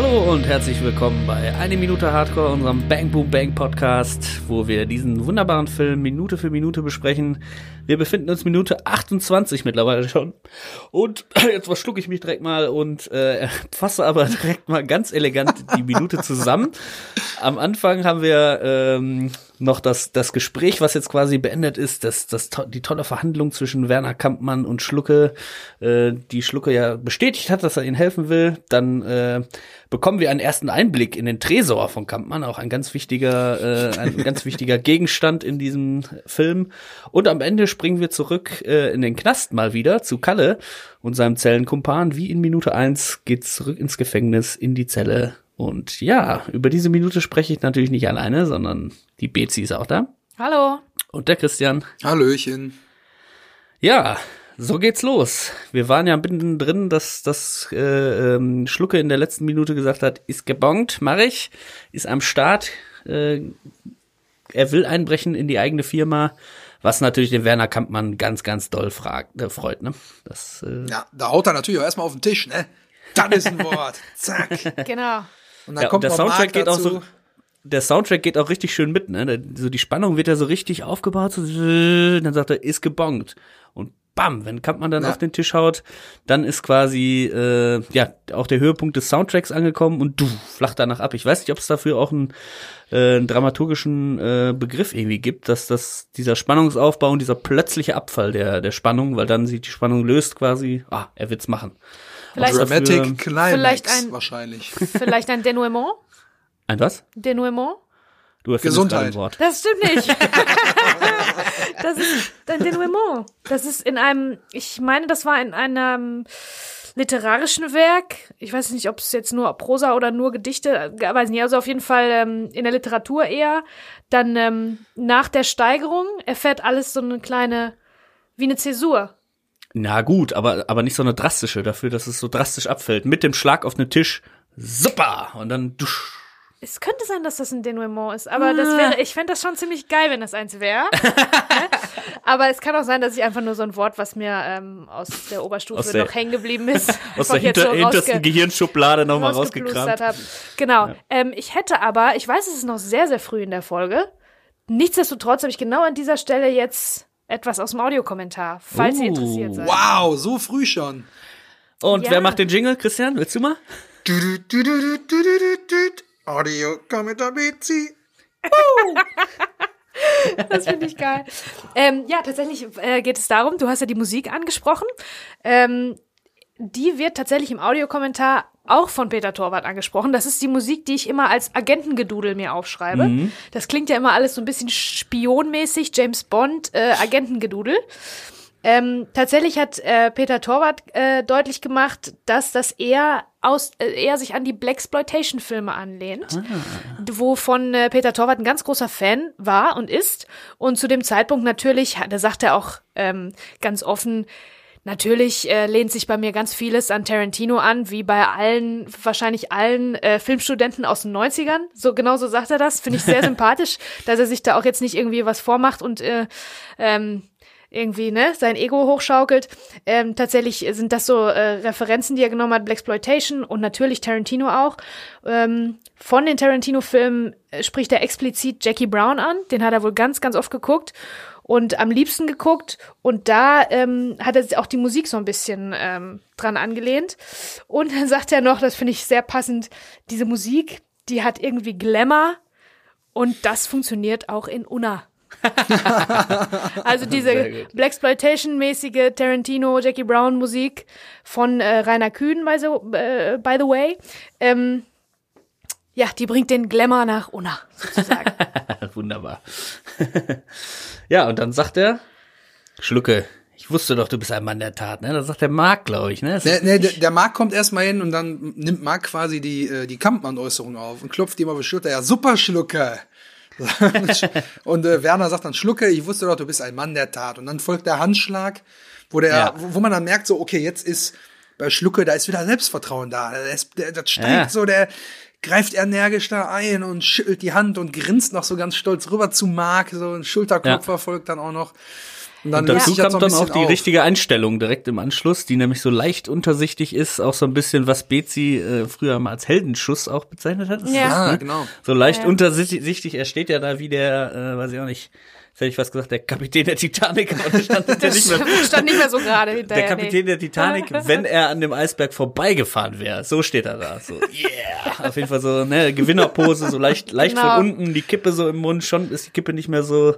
Hallo und herzlich willkommen bei Eine Minute Hardcore, unserem Bang Boom Bang Podcast, wo wir diesen wunderbaren Film Minute für Minute besprechen. Wir befinden uns Minute 28 mittlerweile schon. Und jetzt verschlucke ich mich direkt mal und äh, fasse aber direkt mal ganz elegant die Minute zusammen. Am Anfang haben wir ähm, noch das, das Gespräch, was jetzt quasi beendet ist, das, das, die tolle Verhandlung zwischen Werner Kampmann und Schlucke, äh, die Schlucke ja bestätigt hat, dass er ihnen helfen will. Dann äh, bekommen wir einen ersten Einblick in den Tresor von Kampmann, auch ein ganz wichtiger, äh, ein ganz wichtiger Gegenstand in diesem Film. Und am Ende springen wir zurück äh, in den Knast mal wieder zu Kalle und seinem Zellenkumpan. Wie in Minute eins geht's zurück ins Gefängnis, in die Zelle. Und ja, über diese Minute spreche ich natürlich nicht alleine, sondern die Bezi ist auch da. Hallo. Und der Christian. Hallöchen. Ja, so geht's los. Wir waren ja mittendrin, dass das äh, ähm, Schlucke in der letzten Minute gesagt hat, ist gebongt, mach ich, ist am Start. Äh, er will einbrechen in die eigene Firma, was natürlich den Werner Kampmann ganz, ganz doll fragt, äh, freut. Ne? Das, äh, ja, da haut er natürlich auch erstmal auf den Tisch, ne? Dann ist ein Wort. Zack. Genau. Und dann ja, kommt und der Soundtrack geht auch so. Der Soundtrack geht auch richtig schön mit, ne? So die Spannung wird ja so richtig aufgebaut, so, dann sagt er, ist gebongt. Und bam, wenn Kampmann dann ja. auf den Tisch haut, dann ist quasi äh, ja auch der Höhepunkt des Soundtracks angekommen und du flacht danach ab. Ich weiß nicht, ob es dafür auch einen, äh, einen dramaturgischen äh, Begriff irgendwie gibt, dass das dieser Spannungsaufbau und dieser plötzliche Abfall der der Spannung, weil dann sich die Spannung löst quasi, ah, er wird's machen. Vielleicht, Dramatic Climax vielleicht ein, wahrscheinlich. Vielleicht ein Denouement? Ein was? Denouement? Du Gesundheit. Wort. Das stimmt nicht. das ist ein Denouement. Das ist in einem, ich meine, das war in einem literarischen Werk. Ich weiß nicht, ob es jetzt nur Prosa oder nur Gedichte, weiß nicht, also auf jeden Fall ähm, in der Literatur eher. Dann ähm, nach der Steigerung erfährt alles so eine kleine, wie eine Zäsur. Na gut, aber, aber nicht so eine drastische, dafür, dass es so drastisch abfällt. Mit dem Schlag auf den Tisch, super! Und dann dusch. Es könnte sein, dass das ein Denouement ist, aber das wäre, ich fände das schon ziemlich geil, wenn das eins wäre. aber es kann auch sein, dass ich einfach nur so ein Wort, was mir ähm, aus der Oberstufe aus der, noch hängen geblieben ist, aus der hinter, so hintersten Gehirnschublade nochmal rausgekramt. Hab. Genau. Ja. Ähm, ich hätte aber, ich weiß, es ist noch sehr, sehr früh in der Folge. Nichtsdestotrotz habe ich genau an dieser Stelle jetzt etwas aus dem Audiokommentar, falls uh, ihr interessiert seid. Wow, so früh schon. Und ja. wer macht den Jingle, Christian? Willst du mal? Audiokommentar Bezi. das finde ich geil. Ähm, ja, tatsächlich äh, geht es darum, du hast ja die Musik angesprochen. Ähm, die wird tatsächlich im Audiokommentar auch von Peter Torwart angesprochen. Das ist die Musik, die ich immer als Agentengedudel mir aufschreibe. Mhm. Das klingt ja immer alles so ein bisschen spionmäßig, James Bond, äh, Agentengedudel. Ähm, tatsächlich hat äh, Peter Torwart äh, deutlich gemacht, dass das eher aus äh, eher sich an die Blaxploitation Filme anlehnt, ah. wovon äh, Peter Torwart ein ganz großer Fan war und ist und zu dem Zeitpunkt natürlich, da sagt er auch ähm, ganz offen, Natürlich äh, lehnt sich bei mir ganz vieles an Tarantino an, wie bei allen, wahrscheinlich allen äh, Filmstudenten aus den 90ern. So genau so sagt er das. Finde ich sehr sympathisch, dass er sich da auch jetzt nicht irgendwie was vormacht und äh, ähm, irgendwie ne sein Ego hochschaukelt. Ähm, tatsächlich sind das so äh, Referenzen, die er genommen hat, Blaxploitation und natürlich Tarantino auch. Ähm, von den Tarantino-Filmen äh, spricht er explizit Jackie Brown an. Den hat er wohl ganz, ganz oft geguckt und am liebsten geguckt. Und da ähm, hat er auch die Musik so ein bisschen ähm, dran angelehnt. Und dann sagt er noch, das finde ich sehr passend, diese Musik, die hat irgendwie Glamour und das funktioniert auch in Unna. also diese Blaxploitation-mäßige Tarantino, Jackie Brown Musik von äh, Rainer Kühn, by the, äh, by the way. Ähm, ja, die bringt den Glamour nach Unna, sozusagen. Wunderbar. ja, und dann sagt er, Schlucke, ich wusste doch, du bist ein Mann der Tat, ne? Das sagt der Marc, glaube ich, ne? Nee, nee, der, der Marc kommt erstmal hin und dann nimmt Marc quasi die, äh, die Kampmann-Äußerung auf und klopft ihm auf die Schulter. Ja, super, Schlucke. und äh, Werner sagt dann, Schlucke, ich wusste doch, du bist ein Mann der Tat. Und dann folgt der Handschlag, wo der, ja. wo, wo man dann merkt, so, okay, jetzt ist bei Schlucke, da ist wieder Selbstvertrauen da. Das, das steigt ja. so, der, greift energisch da ein und schüttelt die Hand und grinst noch so ganz stolz rüber zu Mark, so ein Schulterklopfer ja. folgt dann auch noch. Und dann Und dazu kommt dann auch die auf. richtige Einstellung direkt im Anschluss, die nämlich so leicht untersichtig ist, auch so ein bisschen, was Bezi äh, früher mal als Heldenschuss auch bezeichnet hat. Ist Ja. das, Ja, ne? genau. So leicht Ja. untersichtig, er steht ja da wie der, äh, weiß ich auch nicht, jetzt hätte ich was gesagt, der Kapitän der Titanic, aber das stand Das nicht mehr. stand nicht mehr so gerade Der hinterher. Kapitän der Titanic, wenn er an dem Eisberg vorbeigefahren wäre. So steht er da. So, yeah. Auf jeden Fall so, ne, Gewinnerpose, so leicht, leicht Genau. von unten, die Kippe so im Mund. Schon ist die Kippe nicht mehr so,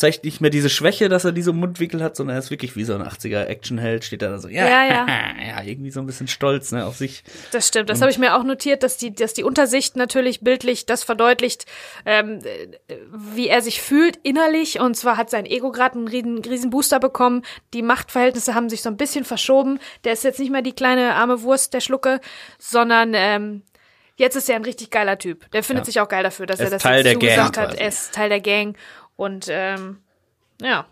zeigt nicht mehr diese Schwäche, dass er diese Mundwinkel hat, sondern er ist wirklich wie so ein 80er Actionheld, steht da so, ja, Ja, ja. ja, irgendwie so ein bisschen stolz, ne, auf sich. Das stimmt. Das habe ich mir auch notiert, dass die, dass die Untersicht natürlich bildlich das verdeutlicht, ähm, äh, wie er sich fühlt innerlich. Und zwar hat sein Ego gerade einen riesen, riesen Booster bekommen. Die Machtverhältnisse haben sich so ein bisschen verschoben. Der ist jetzt nicht mehr die kleine arme Wurst, der Schlucke, sondern ähm, jetzt ist er ein richtig geiler Typ. Der findet Ja. sich auch geil dafür, dass Er er, das Teil jetzt der Gang zugesagt hat. quasi. Er ist Teil der Gang und ähm, ja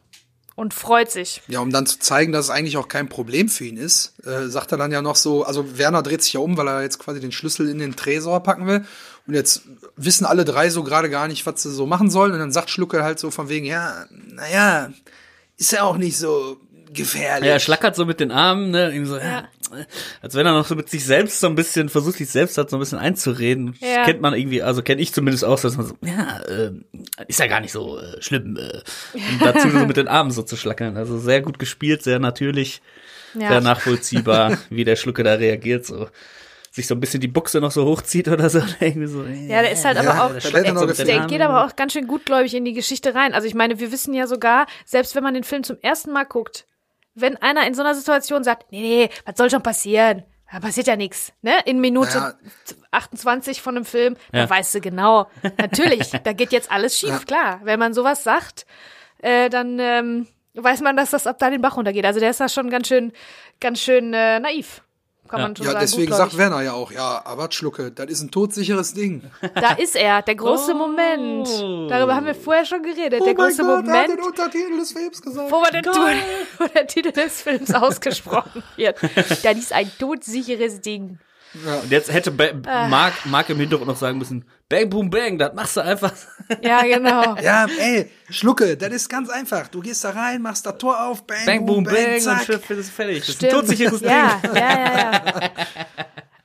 und freut sich. Ja, um dann zu zeigen, dass es eigentlich auch kein Problem für ihn ist, äh, sagt er dann ja noch so, also Werner dreht sich ja um, weil er jetzt quasi den Schlüssel in den Tresor packen will. Und jetzt wissen alle drei so gerade gar nicht, was sie so machen sollen. Und dann sagt Schlucke halt so von wegen, ja, naja, ist ja auch nicht so gefährlich. Ja, er schlackert so mit den Armen, ne, ihm so, ja. als wenn er noch so mit sich selbst so ein bisschen, versucht sich selbst halt so ein bisschen einzureden. Ja. Das kennt man irgendwie, also kenne ich zumindest auch, dass man so, ja, äh, ist ja gar nicht so äh, schlimm. Äh, und dazu so mit den Armen so zu schlackern. Also sehr gut gespielt, sehr natürlich, Ja. sehr nachvollziehbar, wie der Schlucke da reagiert, so sich so ein bisschen die Buchse noch so hochzieht oder so. Irgendwie so Ja, der ist halt Ja, aber auch, der den der Armen. geht aber auch ganz schön gutgläubig in die Geschichte rein. Also ich meine, wir wissen ja sogar, selbst wenn man den Film zum ersten Mal guckt, wenn einer in so einer Situation sagt, nee, nee, was soll schon passieren? Da passiert ja nichts, ne? In Minute Ja. 28 von einem Film, Ja. da weißt du genau, natürlich, da geht jetzt alles schief, klar. Wenn man sowas sagt, äh, dann ähm, weiß man, dass das ab da den Bach runtergeht. Also der ist da schon ganz schön, ganz schön äh, naiv, kann Ja. man schon Ja, sagen. deswegen gutgläubig. sagt Werner ja auch, ja, aber Schlucke, das ist ein todsicheres Ding. Da ist er, der große Oh. Moment. Darüber haben wir vorher schon geredet. Oh der große er hat Moment, den Untertitel des Films gesagt. wo, man den, wo der Titel des Films ausgesprochen wird. Das ist ein todsicheres Ding. Und jetzt hätte ba Ah. Mark, Mark im Hintergrund noch sagen müssen, bang, boom, bang, das machst du einfach. Ja, genau. Ja, ey, Schlucke, das ist ganz einfach. Du gehst da rein, machst das Tor auf, bang, Bang, boom, bang, und zack. Schiff ist fertig. Das ist ein Stimmt. todsicheres Ding. Ja, ja, ja, ja.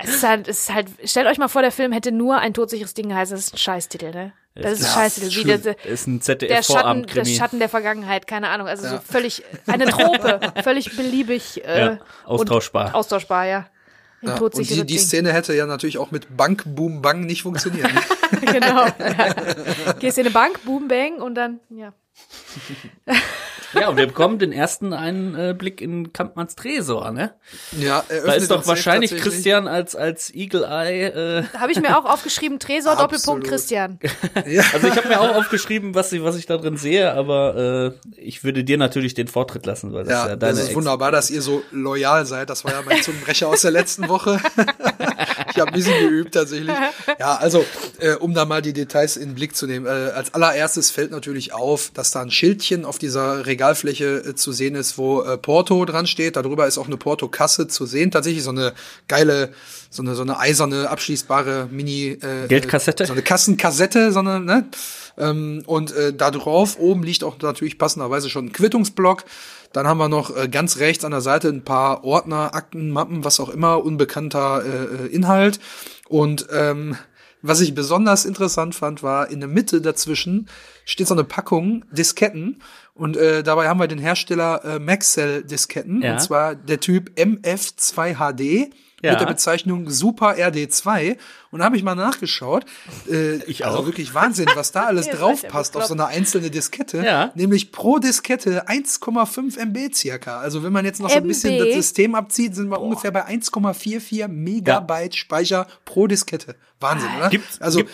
Es ist, halt, es ist halt, stellt euch mal vor, der Film hätte nur ein todsicheres Ding geheißen. Das ist ein Scheißtitel, ne? Das ist ein Ja, Scheißtitel. Wie schlimm. der, Das ist ein der, Schatten, der ZDF-Vorabendkrimi. Schatten der Vergangenheit, keine Ahnung. Also so Ja. völlig, eine Trope, völlig beliebig. Äh, Ja, austauschbar. Und austauschbar, ja. Ja, und die, die. Szene hätte ja natürlich auch mit Bank, Boom, Bang nicht funktioniert. genau. Ja. Gehst in eine Bank, boom, bang und dann, ja. Ja, und wir bekommen den ersten Einblick in Kampmanns Tresor, ne? ja, er Da ist doch wahrscheinlich. Christian als, als Eagle Eye, äh, Da habe ich mir auch aufgeschrieben, Tresor, Doppelpunkt, Absolut. Christian. Ja. also ich habe mir auch aufgeschrieben, was ich, was ich da drin sehe, aber äh, ich würde dir natürlich den Vortritt lassen, weil das Ja, ja deine das ist Ex- wunderbar, dass ihr so loyal seid. Das war ja mein Zungenbrecher aus der letzten Woche. ich habe ein bisschen geübt tatsächlich. Ja, also, äh, um da mal die Details in den Blick zu nehmen. Äh, als allererstes fällt natürlich auf, dass da ein Schildchen auf dieser Regalfläche äh, zu sehen ist, wo äh, Porto dran steht. Darüber ist auch eine Porto-Kasse zu sehen. Tatsächlich so eine geile, so eine, so eine eiserne, abschließbare Mini- äh, Geldkassette? So eine Kassenkassette, sondern, ne? Ähm, und äh, da drauf oben liegt auch natürlich passenderweise schon ein Quittungsblock. Dann haben wir noch äh, ganz rechts an der Seite ein paar Ordner, Akten, Mappen, was auch immer, unbekannter äh, äh, Inhalt. Und ähm, was ich besonders interessant fand, war in der Mitte dazwischen steht so eine Packung Disketten und äh, dabei haben wir den Hersteller äh, Maxell Disketten Ja. und zwar der Typ MF2HD Ja. mit der Bezeichnung Super RD2 und da habe ich mal nachgeschaut. Äh, Ich also auch. wirklich Wahnsinn, was da alles Ihr seid drauf ja passt auf so eine einzelne Diskette. Ja. Nämlich pro Diskette 1,5 MB circa. Also wenn man jetzt noch so ein bisschen das System abzieht, sind wir ungefähr bei 1,44 Megabyte Speicher pro Diskette. Wahnsinn, oder? Gibt's, also gibt,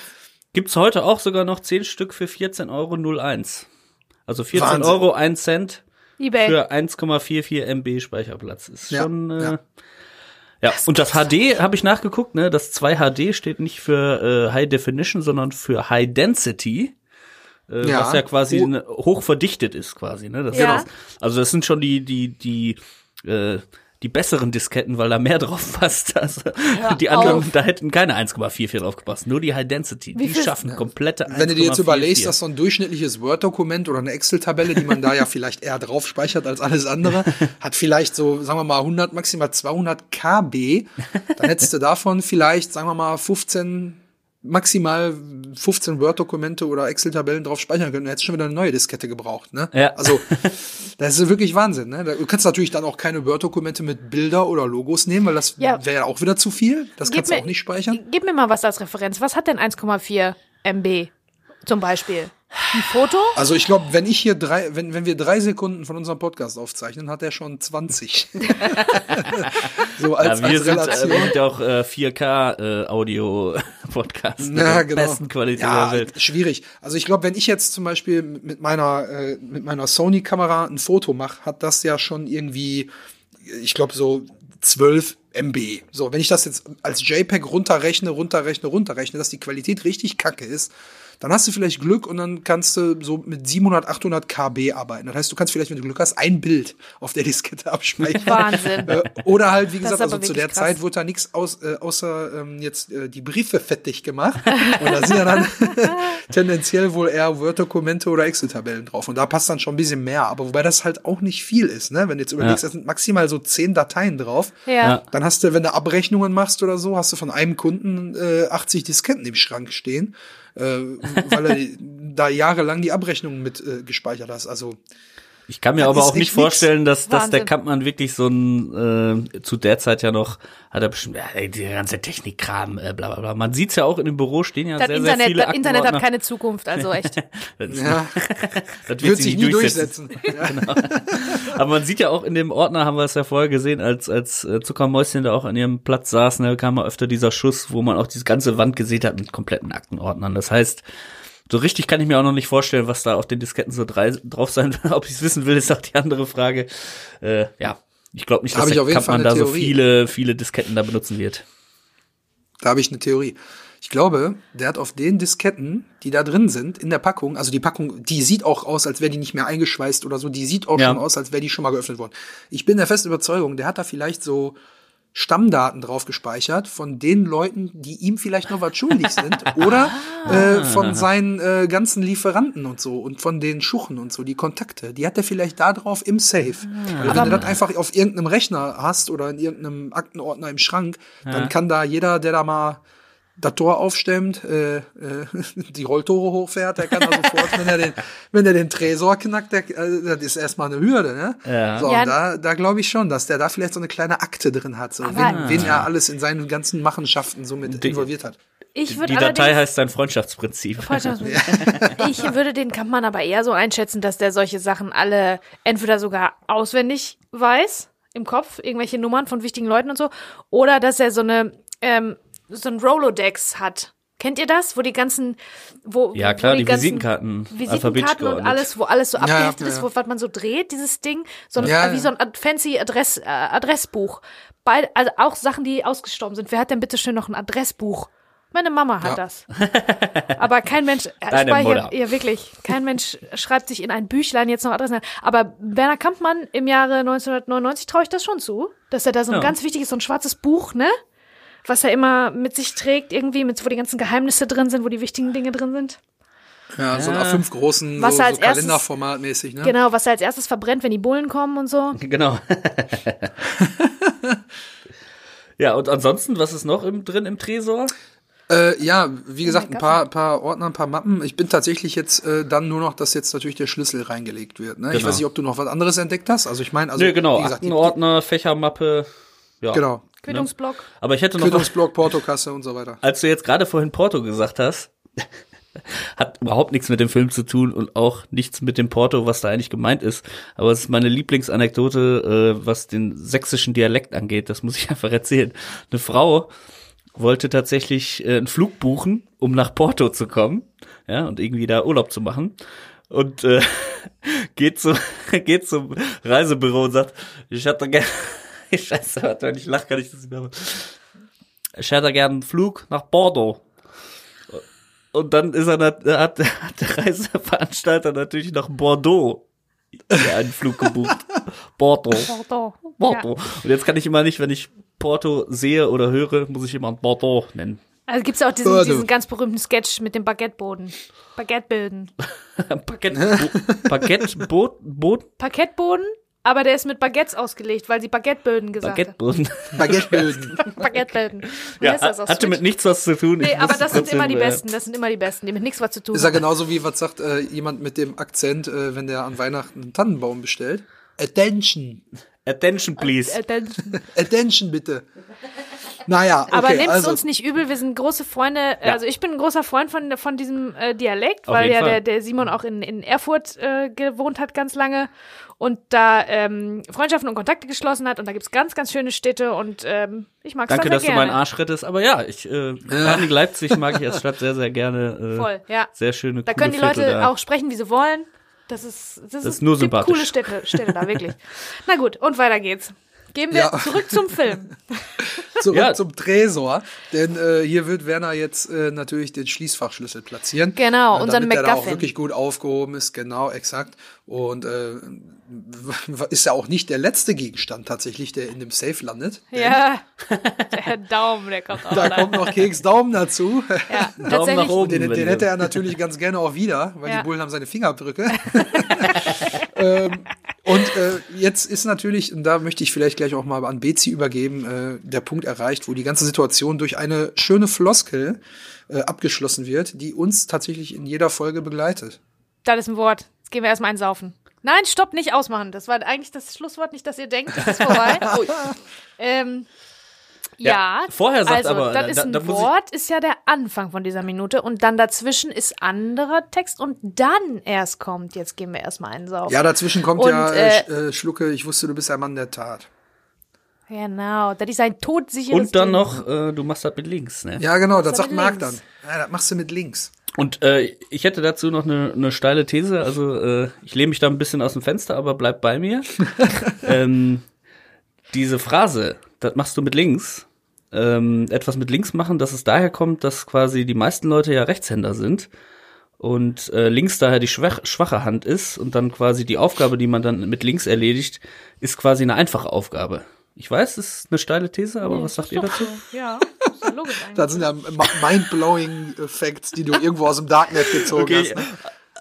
gibt's heute auch sogar noch 10 Stück für 14,01 Euro. Also 14 Wahnsinn. Euro 1 Cent Ebay. für 1,44 MB Speicherplatz. Ist Ja, schon, äh, ja. ja. und das HD habe ich nachgeguckt, ne? Das 2 HD steht nicht für äh, High Definition, sondern für High Density. Äh, Ja. was ja quasi Ho- ne, hoch verdichtet ist quasi, ne? Das Ja. ist, also das sind schon die, die, die, äh, die besseren Disketten, weil da mehr drauf passt. Also Hör die anderen, auf. da hätten keine 1,44 drauf gepasst. Nur die High Density. Wie die schaffen komplette Wenn du dir jetzt 1,44. überlegst, dass so ein durchschnittliches Word-Dokument oder eine Excel-Tabelle, die man da ja vielleicht eher drauf speichert als alles andere, hat vielleicht so, sagen wir mal, 100, maximal 200 KB, dann hättest du davon vielleicht, sagen wir mal, 15, maximal 15 Word-Dokumente oder Excel-Tabellen drauf speichern können. Du hättest schon wieder eine neue Diskette gebraucht, ne? Ja. Also, das ist wirklich Wahnsinn, ne? Du kannst natürlich dann auch keine Word-Dokumente mit Bilder oder Logos nehmen, weil das Ja. wäre ja auch wieder zu viel. Das Gib kannst du mir- auch nicht speichern. Gib mir mal was als Referenz. Was hat denn 1,4 MB zum Beispiel? Ein Foto? Also ich glaube, wenn ich hier drei, wenn, wenn wir drei Sekunden von unserem Podcast aufzeichnen, hat er schon 20. so als, Ja, wir als sind, äh, Relation. wir sind auch äh, 4K äh, Audio Podcast mit Ja, der genau. besten Qualität ja, der Welt. schwierig. Also ich glaube, wenn ich jetzt zum Beispiel mit meiner äh, mit meiner Sony-Kamera ein Foto mache, hat das ja schon irgendwie, ich glaube so 12 MB. So, wenn ich das jetzt als JPEG runterrechne, runterrechne, runterrechne, dass die Qualität richtig kacke ist, dann hast du vielleicht Glück und dann kannst du so mit 700, 800 KB arbeiten. Das heißt, du kannst vielleicht, wenn du Glück hast, ein Bild auf der Diskette abspeichern. Wahnsinn. Äh, Oder halt, wie gesagt, also zu der krass. Zeit wurde da nichts aus, äh, außer ähm, jetzt äh, die Briefe fettig gemacht. Und da sind ja dann tendenziell wohl eher Word-Dokumente oder Excel-Tabellen drauf. Und da passt dann schon ein bisschen mehr. Aber wobei das halt auch nicht viel ist, ne? Wenn du jetzt überlegst, Ja. da sind maximal so zehn Dateien drauf. Ja. Dann hast du, wenn du Abrechnungen machst oder so, hast du von einem Kunden äh, 80 Disketten im Schrank stehen, äh, weil er da jahrelang die Abrechnungen mit äh, gespeichert hast. Also Ich kann mir Das aber auch nicht vorstellen, dass, dass der. Kampmann wirklich so ein, äh, zu der Zeit ja noch, hat er bestimmt, ja, ey, die ganze Technikkram, äh, bla bla bla. Man sieht's ja auch in dem Büro stehen ja Das sehr, Internet, sehr viele das Internet hat keine Zukunft, also echt. Das, ja, das wird sich nie durchsetzen. Ja. Aber man sieht ja auch in dem Ordner, haben wir es ja vorher gesehen, als, als äh, Zuckermäuschen da auch an ihrem Platz saßen, da kam mal öfter dieser Schuss, wo man auch diese ganze Wand gesehen hat mit kompletten Aktenordnern. Das heißt, so richtig kann ich mir auch noch nicht vorstellen, was da auf den Disketten so drei, drauf sein wird. Ob ich es wissen will, ist auch die andere Frage. Äh, ja, ich glaube nicht, Da dass ich der Kampmann da so viele, viele Disketten da benutzen wird. Da habe ich eine Theorie. Ich glaube, der hat auf den Disketten, die da drin sind, in der Packung, also die Packung, die sieht auch aus, als wäre die nicht mehr eingeschweißt oder so, die sieht auch Ja. schon aus, als wäre die schon mal geöffnet worden. Ich bin der festen Überzeugung, der hat da vielleicht so Stammdaten drauf gespeichert von den Leuten, die ihm vielleicht noch was schuldig sind oder äh, von seinen äh, ganzen Lieferanten und so und von den Schuchen und so, die Kontakte, die hat er vielleicht da drauf im Safe. Weil wenn du das einfach auf irgendeinem Rechner hast oder in irgendeinem Aktenordner im Schrank, dann kann da jeder, der da mal das Tor aufstemmt, äh, äh, die Rolltore hochfährt, der kann da sofort, wenn er den, wenn er den Tresor knackt, der, äh, das ist erstmal eine Hürde, ne? Ja. So, Ja. da, da glaube ich schon, dass der da vielleicht so eine kleine Akte drin hat, so, Aber- wen, wen er alles in seinen ganzen Machenschaften so mit Die- involviert hat. Ich würde Die Datei heißt sein Freundschaftsprinzip. ich würde den Kampmann aber eher so einschätzen, dass der solche Sachen alle entweder sogar auswendig weiß, im Kopf, irgendwelche Nummern von wichtigen Leuten und so, oder dass er so eine, ähm, so ein Rolodex hat. Kennt ihr das? Wo die ganzen, wo, Ja, wo klar, die ganzen Visitenkarten Visitenkarten und alles, wo alles so ja, abgeheftet ja, ist, wo was man so dreht, dieses Ding, so ein, Ja, wie ja. so ein fancy Adress, äh, Adressbuch. Beid, also auch Sachen, die ausgestorben sind. Wer hat denn bitte schön noch ein Adressbuch? Meine Mama hat Ja. das. Aber kein Mensch äh, Deine speichert, ja wirklich, kein Mensch schreibt sich in ein Büchlein jetzt noch Adressen. Aber Werner Kampmann im Jahre 1999 traue ich das schon zu, dass er da so ein Ja. ganz wichtiges, so ein schwarzes Buch, ne? Was er immer mit sich trägt, irgendwie, mit, wo die ganzen Geheimnisse drin sind, wo die wichtigen Dinge drin sind. Ja, so ein A5 großen, Was so, so erstes- Kalenderformat mäßig, ne? Genau, was er als erstes verbrennt, wenn die Bullen kommen und so. Genau. ja, und ansonsten, was ist noch im, drin im Tresor? Äh, ja, wie gesagt, ein paar, paar Ordner, ein paar Mappen. Ich bin tatsächlich jetzt äh, dann nur noch, dass jetzt natürlich der Schlüssel reingelegt wird. Ne? Ich Genau. weiß nicht, ob du noch was anderes entdeckt hast. Also ich meine, also nee, genau, wie gesagt, Aktenordner, Fächermappe. Ja. genau. Quittungsblock. Aber ich hätte noch, Quittungsblock, Portokasse und so weiter. als du jetzt gerade vorhin Porto gesagt hast, hat überhaupt nichts mit dem Film zu tun und auch nichts mit dem Porto, was da eigentlich gemeint ist. Aber es ist meine Lieblingsanekdote, äh, was den sächsischen Dialekt angeht. Das muss ich einfach erzählen. Eine Frau wollte tatsächlich äh, einen Flug buchen, um nach Porto zu kommen, ja, und irgendwie da Urlaub zu machen. Und äh, geht zu geht zum Reisebüro und sagt, ich hätte gerne, scheiße, warte, wenn ich lache, kann ich das nicht mehr machen. Ich hätte gerne einen Flug nach Bordeaux. Und dann ist er, hat, hat der Reiseveranstalter natürlich nach Bordeaux ja, einen Flug gebucht. Porto. Porto. Porto. Und jetzt kann ich immer nicht, wenn ich Porto sehe oder höre, muss ich immer Porto nennen. Also gibt's auch diesen, diesen ganz berühmten Sketch mit dem Baguetteboden. Baguetteboden. Baguette, Baguette, Boot, Parkettboden, aber der ist mit Baguettes ausgelegt, weil sie Baguettböden gesagt. Baguetteböden. hat. Baguettböden. Wie Ja, das auf hatte mit nichts was zu tun. Nee, Ich aber das sind immer die äh, Besten. Das sind immer die Besten, die mit nichts was zu tun Ist ja haben. genauso wie, was sagt äh, jemand mit dem Akzent, äh, wenn der an Weihnachten einen Tannenbaum bestellt? Attention. Attention, please. Dann- Attention, bitte. Naja, okay, Aber nehmt also, uns nicht übel, wir sind große Freunde. Ja. Also ich bin ein großer Freund von, von diesem äh, Dialekt, Auf weil ja der, der Simon auch in, in Erfurt äh, gewohnt hat ganz lange und da ähm, Freundschaften und Kontakte geschlossen hat und da gibt's ganz, ganz schöne Städte und ähm, ich mag es Danke, da dass sehr du gerne. meinen Arsch rettest. Aber ja, ich, äh, Panik Leipzig mag ich als Stadt sehr, sehr gerne. Äh, Voll, ja. Sehr schöne, Da können die Leute da. auch sprechen, wie sie wollen. Das ist, das, ist nur gibt sympathisch. coole Städte, Städte da, wirklich. Na gut, und weiter geht's. Gehen wir Ja. zurück zum Film. zurück Ja. zum Tresor, denn äh, hier wird Werner jetzt äh, natürlich den Schließfachschlüssel platzieren. Genau, äh, unseren damit der da auch wirklich gut aufgehoben ist, genau, exakt. Und äh, ist ja auch nicht der letzte Gegenstand tatsächlich, der in dem Safe landet. Ja, der Daumen, der kommt auch Da noch. kommt noch Keks Daumen dazu. Ja, Daumen nach oben. Den, den hätte er natürlich ganz gerne auch wieder, weil Ja. die Bullen haben seine Fingerabdrücke. ähm, und äh, jetzt ist natürlich, und da möchte ich vielleicht gleich auch mal an Bezi übergeben, äh, der Punkt erreicht, wo die ganze Situation durch eine schöne Floskel äh, abgeschlossen wird, die uns tatsächlich in jeder Folge begleitet. Das ist ein Wort. Jetzt gehen wir erstmal einsaufen. Nein, stopp, nicht ausmachen. Das war eigentlich das Schlusswort, nicht, dass ihr denkt, es ist vorbei. ähm, ja, Ja, vorher sagt also, aber, das da- ist da- ein da muss ich- Wort, ist ja der Anfang von dieser Minute und dann dazwischen ist anderer Text und dann erst kommt, jetzt gehen wir erstmal einsaufen. Ja, dazwischen kommt Und, ja äh, äh, äh, Schlucke, ich wusste, du bist ein Mann der Tat. Genau, das ist ein todsicheres Und dann Ding. noch, äh, du machst das mit links, ne? Ja, genau, das ist sagt Marc dann. Ja, das machst du mit links. Und äh, ich hätte dazu noch eine, eine steile These. Also äh, ich lehne mich da ein bisschen aus dem Fenster, aber bleib bei mir. ähm, diese Phrase, das machst du mit links, ähm, etwas mit links machen, dass es daher kommt, dass quasi die meisten Leute ja Rechtshänder sind und äh, links daher die schwach, schwache Hand ist und dann quasi die Aufgabe, die man dann mit links erledigt, ist quasi eine einfache Aufgabe. Ich weiß, das ist eine steile These, aber was sagt ihr dazu? Ja, ist ja logisch eigentlich. Das sind ja mind-blowing Facts, die du irgendwo aus dem Darknet gezogen Okay, hast. Ne?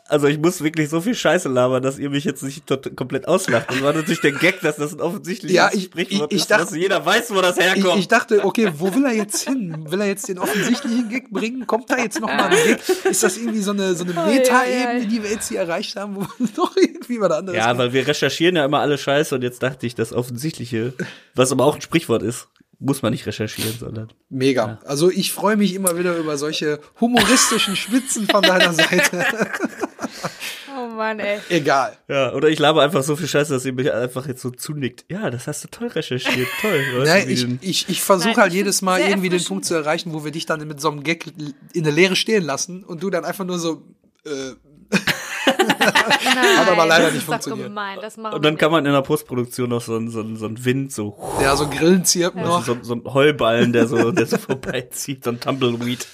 Also ich muss wirklich so viel Scheiße labern, dass ihr mich jetzt nicht tot, komplett auslacht. Das war natürlich der Gag, dass das ein offensichtliches Ja, ich- Sprichwort ich- ich ist, dass dachte- jeder weiß, wo das Ich, herkommt. ich dachte, okay, wo will er jetzt hin? Will er jetzt den offensichtlichen Gag bringen? Kommt da jetzt noch mal ein Gag? Ist das irgendwie so eine, so eine Ei, ei, Meta-Ebene, die wir jetzt hier erreicht haben, wo noch irgendwie was anderes ja, gibt? weil wir recherchieren ja immer alle Scheiße und jetzt dachte ich, das Offensichtliche, was aber auch ein Sprichwort ist, muss man nicht recherchieren, sondern. Mega. Also ich freue mich immer wieder über solche humoristischen Spitzen von deiner Seite. Oh Mann, ey. Egal. Ja, oder ich laber einfach so viel Scheiße, dass ihr mich einfach jetzt so zunickt. Ja, das hast du toll recherchiert, toll. Weißt Nein, ich, ich, ich versuche halt ich jedes Mal irgendwie den. Punkt zu erreichen, wo wir dich dann mit so einem Gag in der Leere stehen lassen und du dann einfach nur so, äh, Nein, aber leider das nicht funktioniert. Gemein. Und dann kann man in der Postproduktion noch so ein, so so ein Wind, so, ja, so Grillenzirpen noch. so, so ein Heuballen, der so, der so vorbeizieht, so ein Tumbleweed.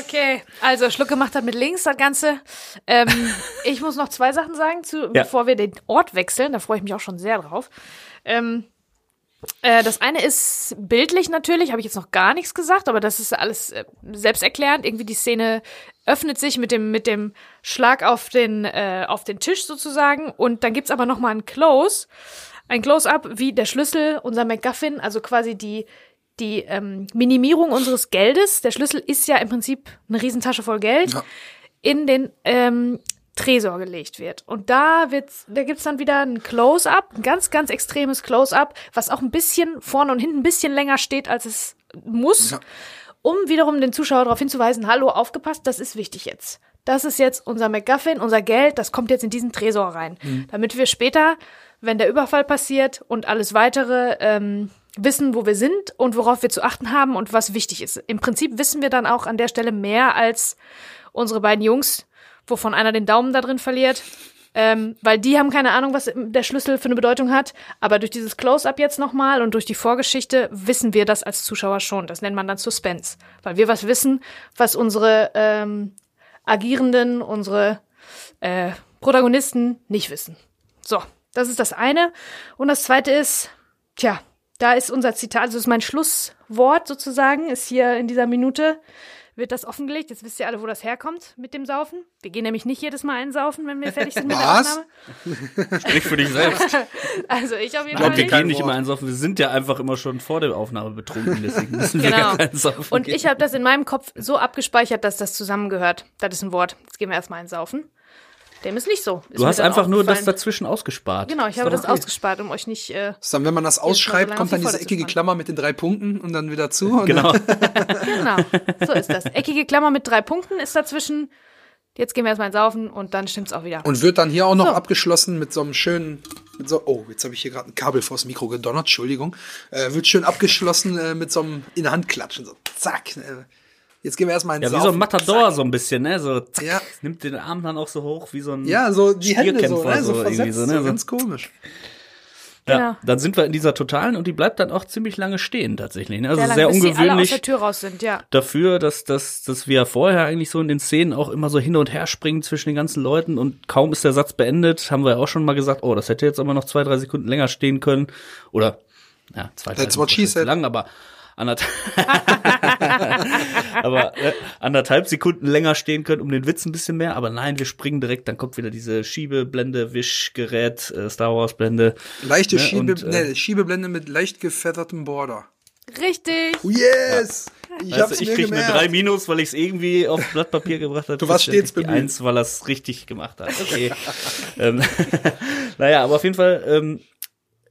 Okay, also Schluck gemacht hat mit links das Ganze. Ähm, ich muss noch zwei Sachen sagen, zu, Ja. bevor wir den Ort wechseln. Da freue ich mich auch schon sehr drauf. Ähm, äh, das eine ist bildlich natürlich, habe ich jetzt noch gar nichts gesagt, aber das ist alles äh, selbsterklärend. Irgendwie die Szene öffnet sich mit dem, mit dem Schlag auf den, äh, auf den Tisch sozusagen. Und dann gibt's aber noch mal ein Close, ein Close-up, wie der Schlüssel, unser MacGuffin, also quasi die, die ähm, Minimierung unseres Geldes. Der Schlüssel ist ja im Prinzip eine Riesentasche voll Geld, Ja. in den ähm, Tresor gelegt wird. Und da wird's, da gibt's dann wieder ein Close-up, ein ganz, ganz extremes Close-up, was auch ein bisschen vorne und hinten ein bisschen länger steht, als es muss, Ja. um wiederum den Zuschauer darauf hinzuweisen, hallo, aufgepasst, das ist wichtig jetzt. Das ist jetzt unser MacGuffin, unser Geld, das kommt jetzt in diesen Tresor rein. Damit wir später, wenn der Überfall passiert und alles weitere, ähm, wissen, wo wir sind und worauf wir zu achten haben und was wichtig ist. Im Prinzip wissen wir dann auch an der Stelle mehr als unsere beiden Jungs, wovon einer den Daumen da drin verliert. Ähm, weil die haben keine Ahnung, was der Schlüssel für eine Bedeutung hat. Aber durch dieses Close-up jetzt nochmal und durch die Vorgeschichte wissen wir das als Zuschauer schon. Das nennt man dann Suspense. Weil wir was wissen, was unsere ähm, Agierenden, unsere äh, Protagonisten nicht wissen. So, Das ist das eine. Und das zweite ist, tja, da ist unser Zitat, also ist mein Schlusswort sozusagen, ist hier in dieser Minute, wird das offengelegt. Jetzt wisst ihr alle, wo das herkommt mit dem Saufen. Wir gehen nämlich nicht jedes Mal einsaufen, wenn wir fertig sind mit der Was? Aufnahme. Sprich für dich selbst. Also ich auf jeden Ich Fall glaube, wir gehen nicht immer einsaufen. Wir sind ja einfach immer schon vor der Aufnahme betrunken. Deswegen müssen wir Genau. gar keinen saufen Und gehen. ich habe das in meinem Kopf so abgespeichert, dass das zusammengehört. Das ist ein Wort. Jetzt gehen wir erstmal einsaufen. Dem ist nicht so. Ist Du hast einfach nur das dazwischen ausgespart. Genau, ich habe das okay. ausgespart, um euch nicht. Äh, dann, wenn man das so ausschreibt, lange kommt dann diese eckige. Klammer mit den drei Punkten und dann wieder zu. Und Genau. genau, so ist das. Eckige Klammer mit drei Punkten ist dazwischen. Jetzt gehen wir erstmal ins Saufen und dann stimmt's auch wieder. Und wird dann hier auch noch So. abgeschlossen mit so einem schönen, mit so, oh, jetzt habe ich hier gerade ein Kabel vors Mikro gedonnert, Entschuldigung. Äh, wird schön abgeschlossen äh, mit so einem in der Hand klatschen, so zack. Äh, jetzt gehen wir erstmal ins Ja, wie so ein Matador so ein bisschen, ne? So, zack, Ja. nimmt den Arm dann auch so hoch, wie so ein Ja, so die Hände so, ne? so irgendwie versetzt, so, ne? So- ganz komisch. Ja, Genau. dann sind wir in dieser totalen und die bleibt dann auch ziemlich lange stehen tatsächlich. Ne? Also Sehr sehr, lange, bis sie alle aus ungewöhnlich der Tür raus sind, ja. dafür, dass, dass, dass wir vorher eigentlich so in den Szenen auch immer so hin und her springen zwischen den ganzen Leuten und kaum ist der Satz beendet, haben wir ja auch schon mal gesagt, oh, das hätte jetzt aber noch zwei, drei Sekunden länger stehen können. Oder ja, zwei, drei Sekunden lang, aber anderthalb, aber äh, anderthalb Sekunden länger stehen können, um den Witz ein bisschen mehr. Aber nein, wir springen direkt, dann kommt wieder diese Schiebeblende, Wischgerät, äh, Star Wars Blende. Leichte Ne, Schiebe, und, äh, ne, Schiebeblende mit leicht gefettertem Border. Richtig. Oh, yes! Ich hab's du, ich mir krieg eine gemerkt. 3 Minus, weil ich es irgendwie auf Blatt Papier gebracht habe. Du warst stets bemüht. 1, weil er es richtig gemacht hat. Okay. ähm, naja, aber auf jeden Fall ähm,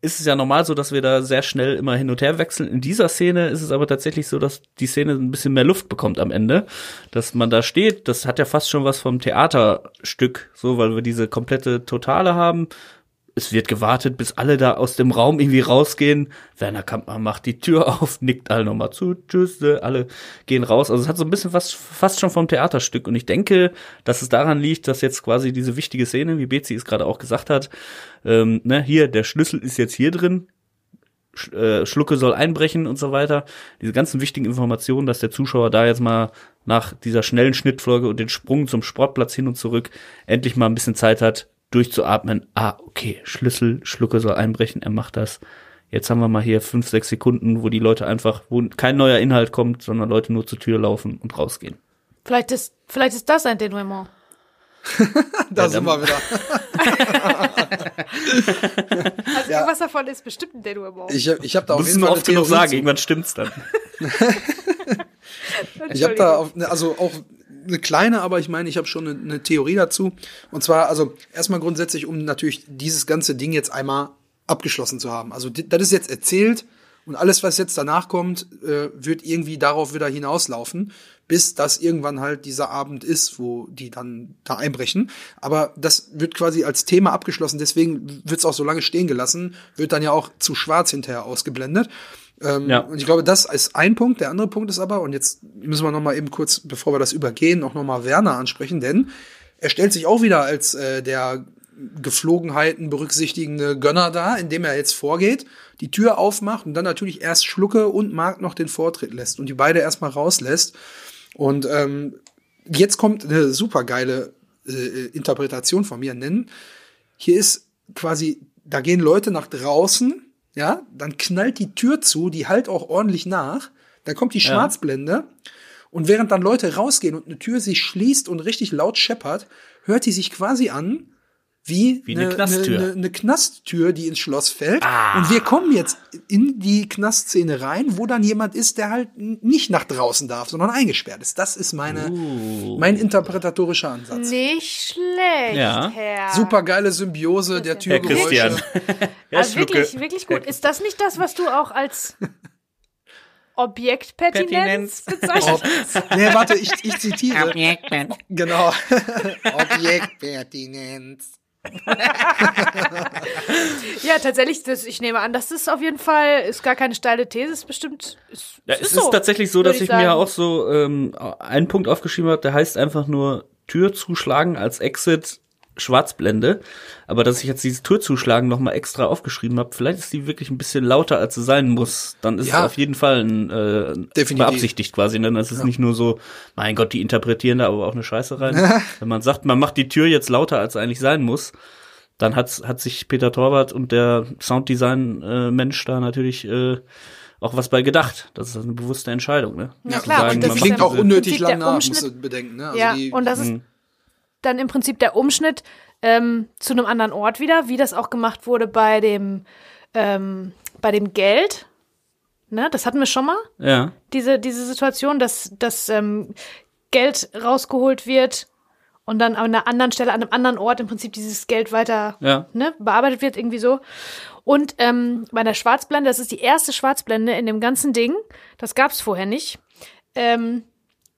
ist es ja normal so, dass wir da sehr schnell immer hin und her wechseln. In dieser Szene ist es aber tatsächlich so, dass die Szene ein bisschen mehr Luft bekommt am Ende. Dass man da steht, das hat ja fast schon was vom Theaterstück, so, weil wir diese komplette Totale haben. Es wird gewartet, bis alle da aus dem Raum irgendwie rausgehen. Werner Kampmann macht die Tür auf, nickt alle nochmal zu, tschüss, alle gehen raus. Also es hat so ein bisschen was fast schon vom Theaterstück. Und ich denke, dass es daran liegt, dass jetzt quasi diese wichtige Szene, wie Bezi es gerade auch gesagt hat, ähm, ne, hier, der Schlüssel ist jetzt hier drin, Sch äh, Schlucke soll einbrechen und so weiter. Diese ganzen wichtigen Informationen, dass der Zuschauer da jetzt mal nach dieser schnellen Schnittfolge und den Sprung zum Sportplatz hin und zurück endlich mal ein bisschen Zeit hat, durchzuatmen. Ah, okay, Schlüssel, Schlucke soll einbrechen, er macht das. Jetzt haben wir mal hier fünf, sechs Sekunden, wo die Leute einfach, wo kein neuer Inhalt kommt, sondern Leute nur zur Tür laufen und rausgehen. Vielleicht ist, vielleicht ist das ein Denouement. Da Ja, sind wir wieder. Also Ja. irgendwas davon ist bestimmt ein Denouement. Ich, hab- ich habe da auf jeden Fall oft genug sagen, zu. irgendwann stimmt's dann. Ich habe da auf, also auch eine kleine, aber ich meine, ich habe schon eine, eine Theorie dazu. Und zwar, also erstmal grundsätzlich, um natürlich dieses ganze Ding jetzt einmal abgeschlossen zu haben. Also das ist jetzt erzählt und alles, was jetzt danach kommt, äh, wird irgendwie darauf wieder hinauslaufen, bis das irgendwann halt dieser Abend ist, wo die dann da einbrechen. Aber das wird quasi als Thema abgeschlossen, deswegen wird es auch so lange stehen gelassen, wird dann ja auch zu schwarz hinterher ausgeblendet. Ähm, Ja. Und ich glaube, das ist ein Punkt. Der andere Punkt ist aber, und jetzt müssen wir noch mal eben kurz, bevor wir das übergehen, auch noch mal Werner ansprechen, denn er stellt sich auch wieder als äh, der Geflogenheiten berücksichtigende Gönner da, indem er jetzt vorgeht, die Tür aufmacht und dann natürlich erst Schlucke und Mark noch den Vortritt lässt und die beide erstmal rauslässt. Und ähm, jetzt kommt eine super geile äh, Interpretation von mir nennen. Hier ist quasi, da gehen Leute nach draußen, ja, dann knallt die Tür zu, die halt auch ordentlich nach, dann kommt die Schwarzblende. Und während dann Leute rausgehen und eine Tür sich schließt und richtig laut scheppert, hört die sich quasi an wie, Wie eine Knasttür. Eine, eine Knasttür, die ins Schloss fällt. Ah. Und wir kommen jetzt in die Knastszene rein, wo dann jemand ist, der halt nicht nach draußen darf, sondern eingesperrt ist. Das ist meine, Uh. mein interpretatorischer Ansatz. Nicht schlecht, Ja. Herr. Super geile Symbiose der Herr Türgeräusche. Christian. ja, Also wirklich, wirklich gut. Ist das nicht das, was du auch als Objektpertinenz Pertinenz. bezeichnest? Nee, warte, ich, ich zitiere. Genau. Objektpertinenz. ja, tatsächlich, das, ich nehme an, das ist auf jeden Fall, ist gar keine steile These, ist bestimmt, ist, Ja, ist es so, ist tatsächlich so, dass ich, mir sagen. auch so ähm, einen Punkt aufgeschrieben habe, der heißt einfach nur Tür zuschlagen als Exit Schwarzblende. Aber dass ich jetzt dieses Tür zuschlagen nochmal extra aufgeschrieben habe, vielleicht ist die wirklich ein bisschen lauter, als sie sein muss. Dann ist Ja. es auf jeden Fall ein, äh, Definitiv. beabsichtigt quasi. Ne? Das ist nicht nur so, mein Gott, die interpretieren da aber auch eine Scheiße rein. Wenn man sagt, man macht die Tür jetzt lauter, als sie eigentlich sein muss, dann hat, hat sich Peter Torwart und der Sounddesign-Mensch da natürlich äh, auch was bei gedacht. Das ist eine bewusste Entscheidung, ne? Ja, klar, sagen, und das Klingt ja auch unnötig lang nach, Umschnitt- musst du bedenken. Ne? Also ja, die, und das ist dann im Prinzip der Umschnitt ähm, zu einem anderen Ort wieder, wie das auch gemacht wurde bei dem, ähm, bei dem Geld. Ne, das hatten wir schon mal, Ja. diese, diese Situation, dass, dass ähm, Geld rausgeholt wird und dann an einer anderen Stelle, an einem anderen Ort im Prinzip dieses Geld weiter Ja. ne, bearbeitet wird, irgendwie so. Und ähm, bei der Schwarzblende, das ist die erste Schwarzblende in dem ganzen Ding, das gab's vorher nicht. Ähm,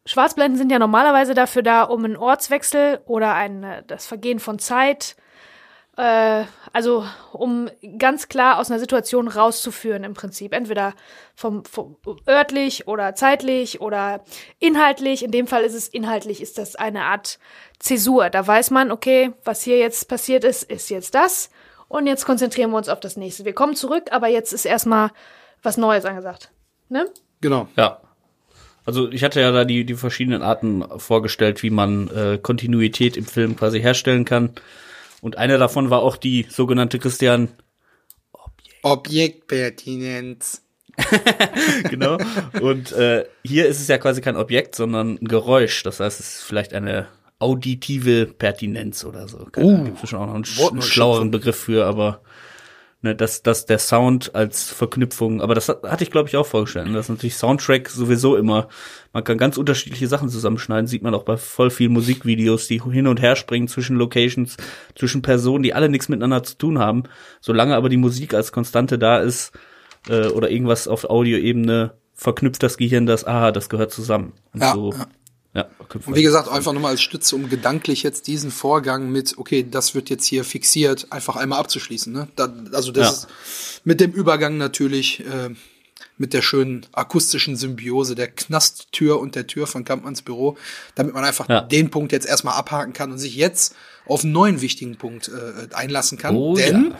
Schwarzblenden sind ja normalerweise dafür da, um einen Ortswechsel oder ein, äh, das Vergehen von Zeit, äh, also um ganz klar aus einer Situation rauszuführen im Prinzip. Entweder vom, vom örtlich oder zeitlich oder inhaltlich. In dem Fall ist es inhaltlich, ist das eine Art Zäsur. Da weiß man, okay, was hier jetzt passiert ist, ist jetzt das. Und jetzt konzentrieren wir uns auf das nächste. Wir kommen zurück, aber jetzt ist erstmal was Neues angesagt. Ne? genau. Ja. Also ich hatte ja da die, die verschiedenen Arten vorgestellt, wie man äh, Kontinuität im Film quasi herstellen kann. Und eine davon war auch die sogenannte Christian, Objektpertinenz. genau. Und äh, hier ist es ja quasi kein Objekt, sondern ein Geräusch. Das heißt, es ist vielleicht eine auditive Pertinenz oder so. Keine Ahnung, gibt's bestimmt auch noch einen, sch einen schlaueren Begriff für, aber ne, dass, dass der Sound als Verknüpfung, aber das hat, hatte ich glaube ich auch vorgestellt. ne, Das ist natürlich Soundtrack sowieso immer. Man kann ganz unterschiedliche Sachen zusammenschneiden, sieht man auch bei voll vielen Musikvideos, die hin und her springen zwischen Locations, zwischen Personen, die alle nichts miteinander zu tun haben. Solange aber die Musik als Konstante da ist äh, oder irgendwas auf Audioebene, verknüpft das Gehirn das, ah, das gehört zusammen. Und Ja, so, ja. Ja, Und wie gesagt, einfach nochmal als Stütze, um gedanklich jetzt diesen Vorgang mit, okay, das wird jetzt hier fixiert, einfach einmal abzuschließen. Ne? Da, also das Ja. ist mit dem Übergang natürlich, äh, mit der schönen akustischen Symbiose der Knasttür und der Tür von Kampmanns Büro, damit man einfach Ja. den Punkt jetzt erstmal abhaken kann und sich jetzt auf einen neuen wichtigen Punkt äh, einlassen kann. Oh, Denn ja.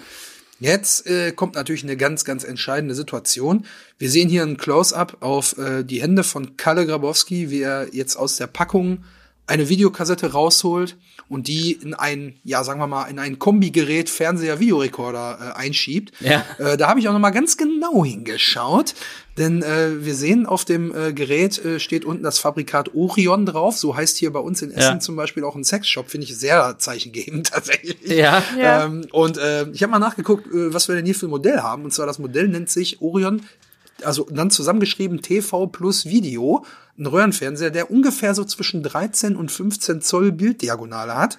Jetzt äh, kommt natürlich eine ganz, ganz entscheidende Situation. Wir sehen hier ein Close-up auf äh, die Hände von Kalle Grabowski, wie er jetzt aus der Packung eine Videokassette rausholt und die in ein, ja, sagen wir mal, in ein Kombigerät Fernseher Videorekorder äh, einschiebt. Ja. Äh, da habe ich auch noch mal ganz genau hingeschaut, denn äh, wir sehen auf dem äh, Gerät äh, steht unten das Fabrikat Orion drauf. So heißt hier bei uns in Essen Ja. zum Beispiel auch ein Sexshop. Finde ich sehr zeichengebend tatsächlich. Ja. Ja. Ähm, und äh, ich habe mal nachgeguckt, äh, was wir denn hier für ein Modell haben. Und zwar das Modell nennt sich Orion, also dann zusammengeschrieben TV plus Video. Ein Röhrenfernseher, der ungefähr so zwischen 13 und 15 Zoll Bilddiagonale hat.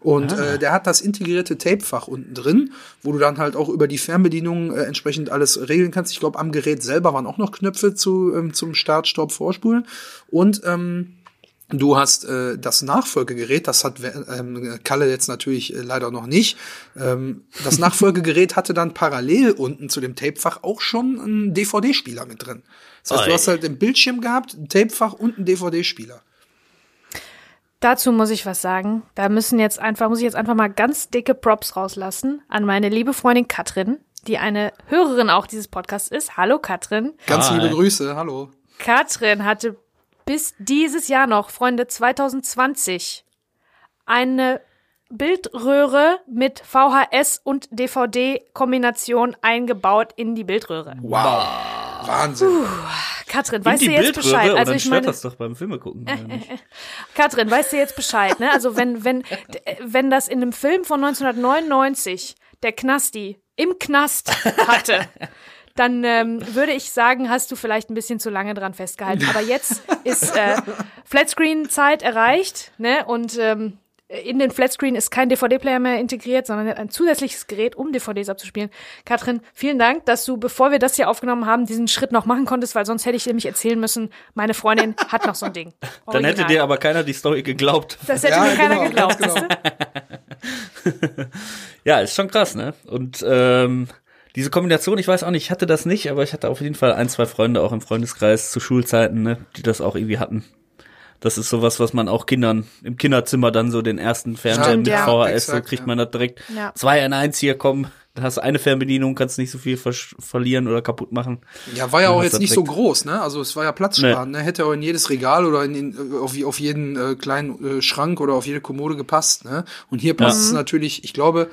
Und äh, der hat das integrierte Tapefach unten drin, wo du dann halt auch über die Fernbedienung äh, entsprechend alles regeln kannst. Ich glaube, am Gerät selber waren auch noch Knöpfe zu, ähm, zum Start, Stopp, Vorspulen. Und ähm, Du hast äh, das Nachfolgegerät, das hat ähm, Kalle jetzt natürlich äh, leider noch nicht. Ähm, das Nachfolgegerät hatte dann parallel unten zu dem Tapefach auch schon einen DVD-Spieler mit drin. Das heißt, du Oi. hast halt im Bildschirm gehabt, ein Tapefach und einen DVD-Spieler. Dazu muss ich was sagen. Da müssen jetzt einfach, muss ich jetzt einfach mal ganz dicke Props rauslassen an meine liebe Freundin Katrin, die eine Hörerin auch dieses Podcasts ist. Hallo Katrin. Ganz Hi. liebe Grüße, hallo. Katrin hatte bis dieses Jahr noch, Freunde, 2020, eine Bildröhre mit VHS und DVD-Kombination eingebaut in die Bildröhre. Wow. Wahnsinn. Katrin, Weißt weißt du jetzt Bescheid? Also Also dann ich meine, das doch beim Filme gucken. Katrin, weißt du jetzt Bescheid, ne? Also wenn, wenn, wenn das in einem Film von 1999 der Knasti im Knast hatte, dann ähm, würde ich sagen, hast du vielleicht ein bisschen zu lange dran festgehalten. Aber jetzt ist äh, Flatscreen-Zeit erreicht, ne? Und ähm, in den Flatscreen ist kein DVD-Player mehr integriert, sondern ein zusätzliches Gerät, um DVDs abzuspielen. Katrin, vielen Dank, dass du, bevor wir das hier aufgenommen haben, diesen Schritt noch machen konntest, weil sonst hätte ich nämlich erzählen müssen, meine Freundin hat noch so ein Ding. Dann hätte Original. dir aber keiner die Story geglaubt. Das hätte Ja, mir keiner genau, geglaubt. genau. Ja, ist schon krass, ne? Und ähm, diese Kombination, ich weiß auch nicht, ich hatte das nicht, aber ich hatte auf jeden Fall ein, zwei Freunde auch im Freundeskreis zu Schulzeiten, ne, die das auch irgendwie hatten. Das ist sowas, was man auch Kindern im Kinderzimmer dann so den ersten Fernseher Stimmt, mit ja. VHS, so Exakt, kriegt ja. man das direkt. Ja. Zwei in eins hier, komm, da hast du eine Fernbedienung, kannst nicht so viel versch- verlieren oder kaputt machen. Ja, war ja auch jetzt nicht so groß, ne? Also es war ja platzsparend, ne? Hätte auch in jedes Regal oder in, in, auf, auf jeden äh, kleinen äh, Schrank oder auf jede Kommode gepasst, ne? Und hier passt es natürlich, ich glaube,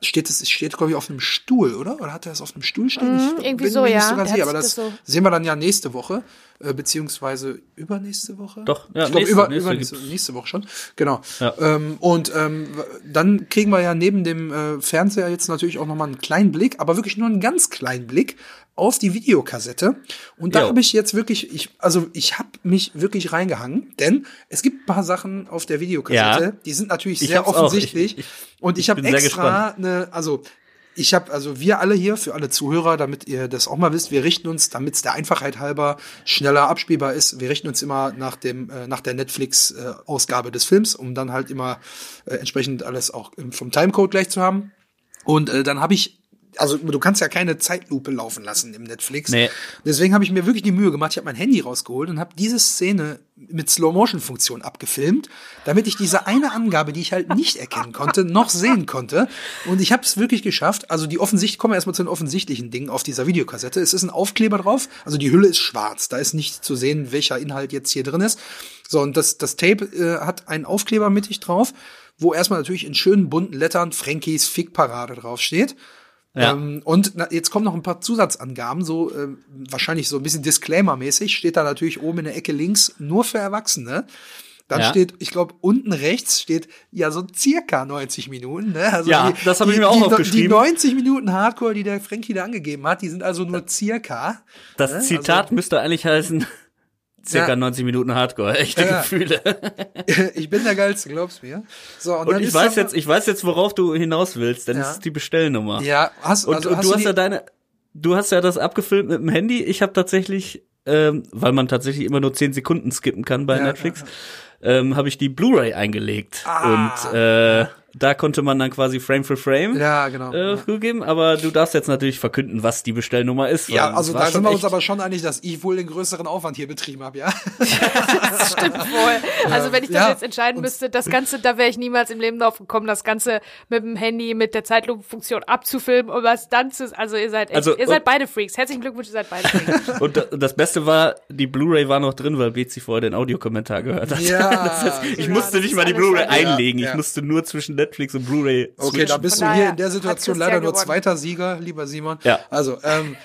steht es steht glaube ich auf einem Stuhl, oder? Oder hat er es auf einem Stuhl stehen? Mhm, ich irgendwie bin so, mir ja. nicht so ganz Der sicher, aber das, das so- sehen wir dann ja nächste Woche, äh, beziehungsweise übernächste Woche. Doch, ja, ich glaube nächste- über, nächste übernächste nächste Woche schon. Genau. Ja. Ähm, und ähm, dann kriegen wir ja neben dem äh, Fernseher jetzt natürlich auch nochmal einen kleinen Blick, aber wirklich nur einen ganz kleinen Blick auf die Videokassette. Und da habe ich jetzt wirklich, ich, also ich habe mich wirklich reingehangen, denn es gibt ein paar Sachen auf der Videokassette, Ja. die sind natürlich Ich sehr offensichtlich. Ich- ich- und ich habe extra eine, also ich habe, also wir alle hier, für alle Zuhörer, damit ihr das auch mal wisst, wir richten uns, damit es der Einfachheit halber schneller abspielbar ist, wir richten uns immer nach dem, äh, nach der Netflix-Ausgabe des Films, um dann halt immer äh, entsprechend alles auch vom Timecode gleich zu haben. Und äh, dann habe ich, also du kannst ja keine Zeitlupe laufen lassen im Netflix. Nee. Deswegen habe ich mir wirklich die Mühe gemacht. Ich habe mein Handy rausgeholt und habe diese Szene mit Slow-Motion-Funktion abgefilmt, damit ich diese eine Angabe, die ich halt nicht erkennen konnte, noch sehen konnte. Und ich habe es wirklich geschafft. Also die offensichtlich, kommen wir erstmal zu den offensichtlichen Dingen auf dieser Videokassette. Es ist ein Aufkleber drauf. Also die Hülle ist schwarz. Da ist nicht zu sehen, welcher Inhalt jetzt hier drin ist. So, und das, das Tape äh, hat einen Aufkleber mittig drauf, wo erstmal natürlich in schönen bunten Lettern Frankies Fickparade draufsteht. Ja. Ähm, und na, jetzt kommen noch ein paar Zusatzangaben, so äh, wahrscheinlich so ein bisschen Disclaimer-mäßig, steht da natürlich oben in der Ecke links nur für Erwachsene. Dann Ja. steht, ich glaube, unten rechts steht ja so circa 90 Minuten. Ne? Also Ja, das habe ich mir auch die, aufgeschrieben. Die 90 Minuten Hardcore, die der Frankie da angegeben hat, die sind also nur circa. Das Ne? Zitat müsste eigentlich heißen, circa Ja. 90 Minuten Hardcore, echte Ja. Gefühle. ich bin der Geilste, glaub's mir. So, Und dann ich weiß jetzt, ich weiß jetzt, worauf du hinaus willst, denn Ja. das ist die Bestellnummer. Ja, hast, Und, also und hast du hast ja deine, du hast ja das abgefilmt mit dem Handy. Ich habe tatsächlich, ähm, weil man tatsächlich immer nur 10 Sekunden skippen kann bei Ja, Netflix, ähm, habe ich die Blu-ray eingelegt. Ah. Und äh, da konnte man dann quasi Frame für Frame Ja, genau. äh, geben. Aber du darfst jetzt natürlich verkünden, was die Bestellnummer ist. Ja, also da sind wir uns aber schon einig, dass ich wohl den größeren Aufwand hier betrieben habe, ja. Das stimmt wohl. Also wenn ich das Ja, jetzt entscheiden müsste, das Ganze, da wäre ich niemals im Leben drauf gekommen, das Ganze mit dem Handy, mit der Zeitlupenfunktion abzufilmen und was dann zu, also ihr seid echt, Also, ihr seid und- beide Freaks. Herzlichen Glückwunsch, ihr seid beide Freaks. Und da- das Beste war, die Blu-ray war noch drin, weil Betsy vorher den Audiokommentar gehört hat. Ja. das heißt, ich musste nicht mal die Blu-ray einlegen. Ja, Ich ja. musste nur zwischen Netflix und Blu-ray Okay, da bist du hier in der Situation leider nur gewonnen. zweiter Sieger, lieber Simon. Ja. Also, ähm,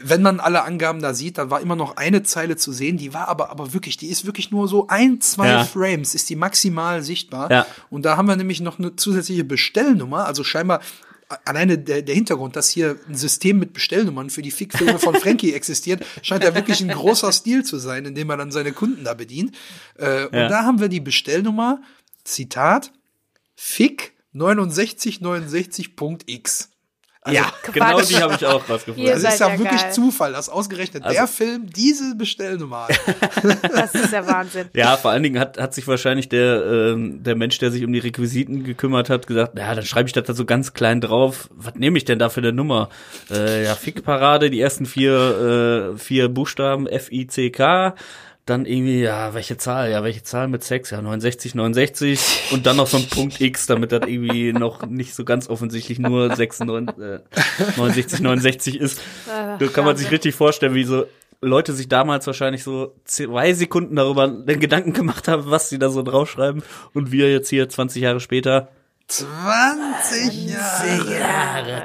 wenn man alle Angaben da sieht, dann war immer noch eine Zeile zu sehen, die war aber, aber wirklich, die ist wirklich nur so ein, zwei Ja. Frames, ist die maximal sichtbar. Ja. Und da haben wir nämlich noch eine zusätzliche Bestellnummer, also scheinbar alleine der, der Hintergrund, dass hier ein System mit Bestellnummern für die Fickfilme von Frankie existiert, scheint ja wirklich ein großer Stil zu sein, indem man dann seine Kunden da bedient. Äh, Und Ja. da haben wir die Bestellnummer, Zitat, Fick 6969.x. Also, ja, genau die habe ich auch Ihr rausgefunden. Das seid ist ja, ja wirklich geil. Zufall, dass ausgerechnet der Film diese Bestellnummer hat. Das ist der Wahnsinn. Ja, vor allen Dingen hat, hat sich wahrscheinlich der, ähm, der Mensch, der sich um die Requisiten gekümmert hat, gesagt, ja, dann schreibe ich das da so ganz klein drauf. Was nehme ich denn da für eine Nummer? Äh, ja, Fickparade, die ersten vier, äh, vier Buchstaben F-I-C-K. Dann irgendwie, ja, welche Zahl? Ja, welche Zahl mit Sex? Ja, 69, 69. Und dann noch so ein Punkt X, damit das irgendwie noch nicht so ganz offensichtlich nur 96, äh, 69, 69 ist. Da kann man sich richtig vorstellen, wie so Leute sich damals wahrscheinlich so zwei Sekunden darüber den Gedanken gemacht haben, was sie da so draufschreiben. Und wir jetzt hier 20 Jahre später 20 Jahre. Jahre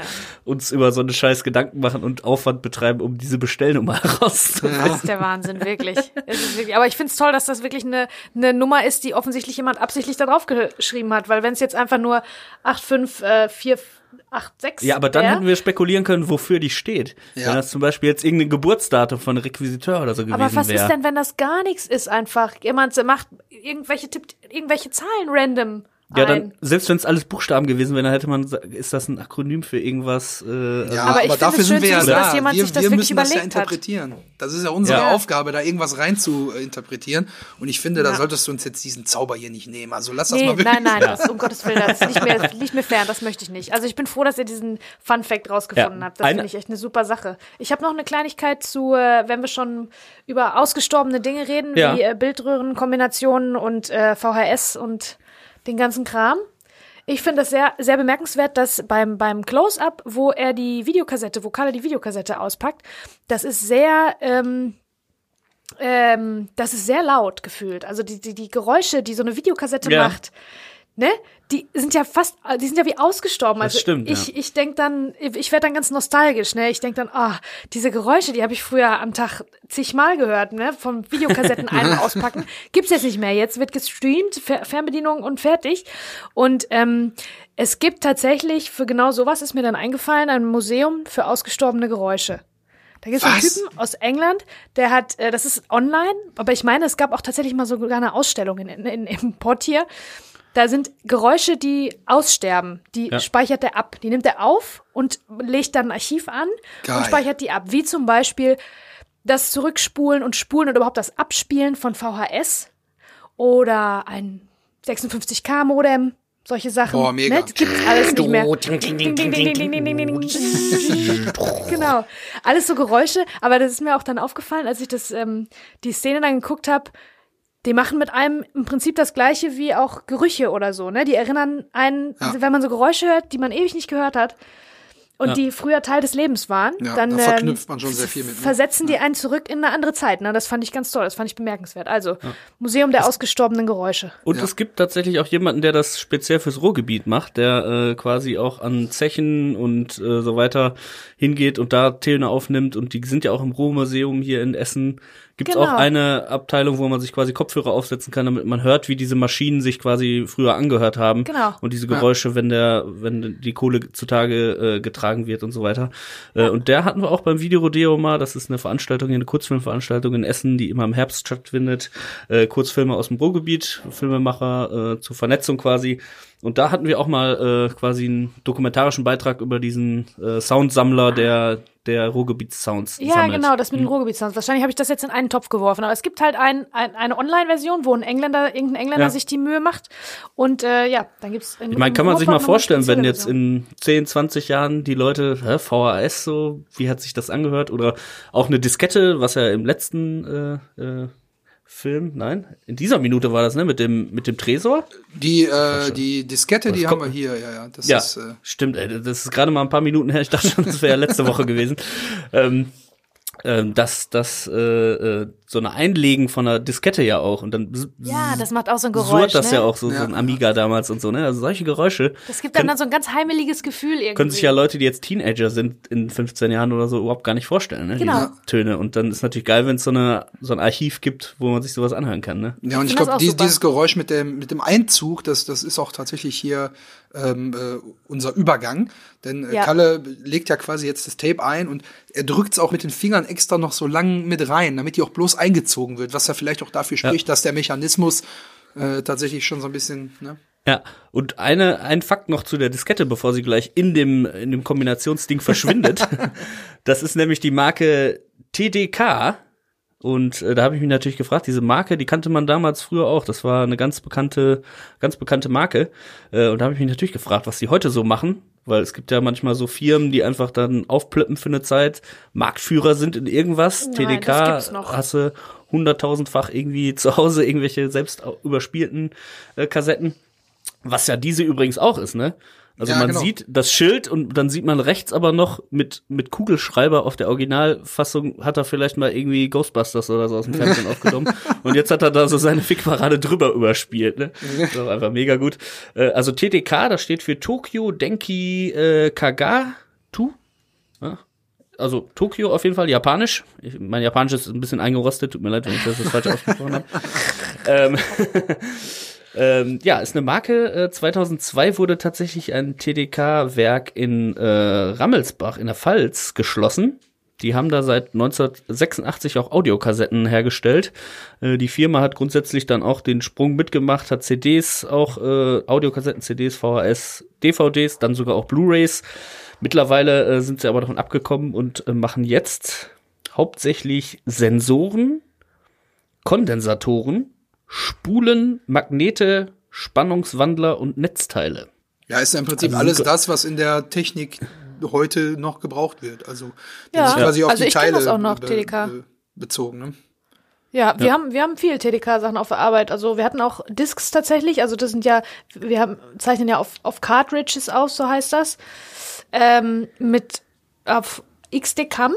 uns über so eine scheiß Gedanken machen und Aufwand betreiben, um diese Bestellnummer herauszufinden. Das ist der Wahnsinn, wirklich. Wirklich aber ich finde es toll, dass das wirklich eine, eine Nummer ist, die offensichtlich jemand absichtlich da drauf geschrieben hat, weil wenn es jetzt einfach nur 85486 Ja, aber dann wär, hätten wir spekulieren können, wofür die steht. Ja. Wenn das zum Beispiel jetzt irgendein Geburtsdatum von Requisiteur oder so gewesen aber was wäre. ist denn, wenn das gar nichts ist einfach? Jemand macht irgendwelche tippt irgendwelche Zahlen random Ja, dann, selbst wenn es alles Buchstaben gewesen wäre, dann hätte man, ist das ein Akronym für irgendwas? Äh, also- Ja, Aber aber, dafür es sind schön wir ja da. dass jemand wir sich das wir wirklich müssen das ja überlegt hat. interpretieren. Das ist ja unsere Ja. Aufgabe, da irgendwas rein zu äh, interpretieren. Und ich finde, da solltest du uns jetzt diesen Zauber hier nicht nehmen. Also lass das Nee, mal wirklich. nein, nein, das, um Gottes Willen, das liegt mir, liegt mir fern, das möchte ich nicht. Also ich bin froh, dass ihr diesen Fun Fact rausgefunden Ja, habt. Das finde ich echt eine super Sache. Ich habe noch eine Kleinigkeit zu, äh, wenn wir schon über ausgestorbene Dinge reden, Ja. wie äh, Bildröhrenkombinationen und äh, VHS und den ganzen Kram. Ich finde das sehr, sehr bemerkenswert, dass beim, beim Close-Up, wo er die Videokassette, wo Kalle die Videokassette auspackt, das ist sehr, ähm, ähm, das ist sehr laut gefühlt. Also die, die, die Geräusche, die so eine Videokassette Ja. macht, ne? Die sind ja fast, die sind ja wie ausgestorben. Also stimmt, ich, ja. ich denk dann, ich werde dann ganz nostalgisch, ne? Ich denk dann, ah, diese Geräusche, die habe ich früher am Tag zigmal gehört, ne? Vom Videokassetten ein- und auspacken. Gibt's jetzt nicht mehr. Jetzt wird gestreamt, Fer Fernbedienung und fertig. Und ähm, es gibt tatsächlich, für genau sowas ist mir dann eingefallen, ein Museum für ausgestorbene Geräusche. Da gibt es einen? Typen aus England, der hat, äh, das ist online, aber ich meine, es gab auch tatsächlich mal sogar eine Ausstellung in, in, im Portier. Da sind Geräusche, die aussterben. Die ja. speichert er ab. Die nimmt er auf und legt dann ein Archiv an Geil. und speichert die ab. Wie zum Beispiel das Zurückspulen und Spulen und überhaupt das Abspielen von VHS oder ein 56K-Modem solche Sachen. Boah, mega. Ne? Gibt's alles nicht mehr. genau. Alles so Geräusche, aber das ist mir auch dann aufgefallen, als ich das ähm, die Szene dann geguckt habe, die machen mit einem im Prinzip das gleiche wie auch Gerüche oder so, ne? Die erinnern einen, Ja. wenn man so Geräusche hört, die man ewig nicht gehört hat und Ja. die früher Teil des Lebens waren, Ja, dann da verknüpft man schon sehr viel mit, ne? versetzen die einen zurück in eine andere Zeit. Ne? Das fand ich ganz toll, das fand ich bemerkenswert. Also, Museum der ausgestorbenen Geräusche. Und Ja. es gibt tatsächlich auch jemanden, der das speziell fürs Ruhrgebiet macht, der äh, quasi auch an Zechen und äh, so weiter hingeht und da Töne aufnimmt. Und die sind ja auch im Ruhrmuseum hier in Essen. Gibt es Genau. auch eine Abteilung, wo man sich quasi Kopfhörer aufsetzen kann, damit man hört, wie diese Maschinen sich quasi früher angehört haben. Genau. Und diese Geräusche, wenn der, wenn die Kohle zutage äh, getragen wird und so weiter. Äh, und der hatten wir auch beim Videorodeo mal. Das ist eine Veranstaltung, eine Kurzfilmveranstaltung in Essen, die immer im Herbst stattfindet. Äh, Kurzfilme aus dem Ruhrgebiet, Filmemacher äh, zur Vernetzung quasi. Und da hatten wir auch mal äh, quasi einen dokumentarischen Beitrag über diesen äh, Soundsammler, der der Ruhrgebietssounds Ja, sammelt. genau, das mit den Ruhrgebietssounds. Wahrscheinlich habe ich das jetzt in einen Topf geworfen. Aber es gibt halt ein, ein, eine Online-Version, wo ein Engländer, irgendein Engländer Ja. sich die Mühe macht. Und äh, ja, dann gibt's in Ich meine, kann man sich mal vorstellen, wenn jetzt in 10, 20 Jahren die Leute, hä, VHS so, wie hat sich das angehört? Oder auch eine Diskette, was ja im letzten äh, äh, Film, nein, in dieser Minute war das, ne, mit dem, mit dem Tresor? Die, äh, die Diskette, die haben wir hier, ja, ja. Das Ja, ist, äh, stimmt, ey, das ist gerade mal ein paar Minuten her, ich dachte schon, das wäre ja letzte Woche gewesen. Ähm, ähm, dass das äh, äh, so eine Einlegen von einer Diskette ja auch und dann Ja, das macht auch so ein Geräusch. surrt das ne? ja auch so, so Ja. ein Amiga damals und so, ne? Also solche Geräusche. Das gibt dann, dann so ein ganz heimeliges Gefühl irgendwie. können sich ja Leute, die jetzt Teenager sind, in 15 Jahren oder so, überhaupt gar nicht vorstellen, ne? Genau. Diese Töne. Und dann ist natürlich geil, wenn es so, eine, so ein Archiv gibt, wo man sich sowas anhören kann, ne? Ja, und ich das glaube, super. dieses Geräusch mit dem, mit dem Einzug, das, das ist auch tatsächlich hier ähm, äh, unser Übergang. Denn äh, Ja. Kalle legt ja quasi jetzt das Tape ein und er drückt es auch mit den Fingern extra noch so lang mit rein, damit die auch bloß eingezogen wird, was ja vielleicht auch dafür spricht, dass der Mechanismus äh, tatsächlich schon so ein bisschen, ne? Ja, und eine, ein Fakt noch zu der Diskette, bevor sie gleich in dem, in dem Kombinationsding verschwindet. das ist nämlich die Marke TDK. Und äh, da habe ich mich natürlich gefragt, diese Marke, die kannte man damals früher auch. Das war eine ganz bekannte, ganz bekannte Marke. Äh, und da habe ich mich natürlich gefragt, was die heute so machen. Weil es gibt ja manchmal so Firmen, die einfach dann aufplöppen für eine Zeit, Marktführer sind in irgendwas. Nein, TDK du hunderttausendfach irgendwie zu Hause irgendwelche selbst überspielten äh, Kassetten. Was ja diese übrigens auch ist, ne? Also Ja, man genau. sieht das Schild und dann sieht man rechts aber noch mit, mit Kugelschreiber auf der Originalfassung hat er vielleicht mal irgendwie Ghostbusters oder so aus dem Fernsehen aufgenommen. Und jetzt hat er da so seine Fickparade drüber überspielt, ne? Das ist einfach mega gut. Äh, also TTK, das steht für Tokyo Denki äh, Kagatu. Ja. Also Tokio auf jeden Fall, japanisch. Ich, mein Japanisch ist ein bisschen eingerostet, tut mir leid, wenn ich das jetzt falsch ausgesprochen habe. ähm, ähm, ja, ist eine Marke. Äh, 2002 wurde tatsächlich ein TDK-Werk in äh, Rammelsbach in der Pfalz geschlossen. Die haben da seit 1986 auch Audiokassetten hergestellt. Äh, die Firma hat grundsätzlich dann auch den Sprung mitgemacht, hat CDs, auch äh, Audiokassetten, CDs, VHS, DVDs, dann sogar auch Blu-rays. Mittlerweile äh, sind sie aber davon abgekommen und äh, machen jetzt hauptsächlich Sensoren, Kondensatoren, Spulen, Magnete, Spannungswandler und Netzteile. Ja, ist ja im Prinzip Also alles das, was in der Technik heute noch gebraucht wird. Also, Ja. sich quasi auf Also die ich Teile das auch noch, be- TDK. be- bezogen, ne? Ja, wir haben wir haben viel TDK-Sachen auf der Arbeit. Also wir hatten auch Discs tatsächlich. Also das sind ja, wir haben zeichnen ja auf auf Cartridges aus, so heißt das. Ähm, mit auf XD-Cam.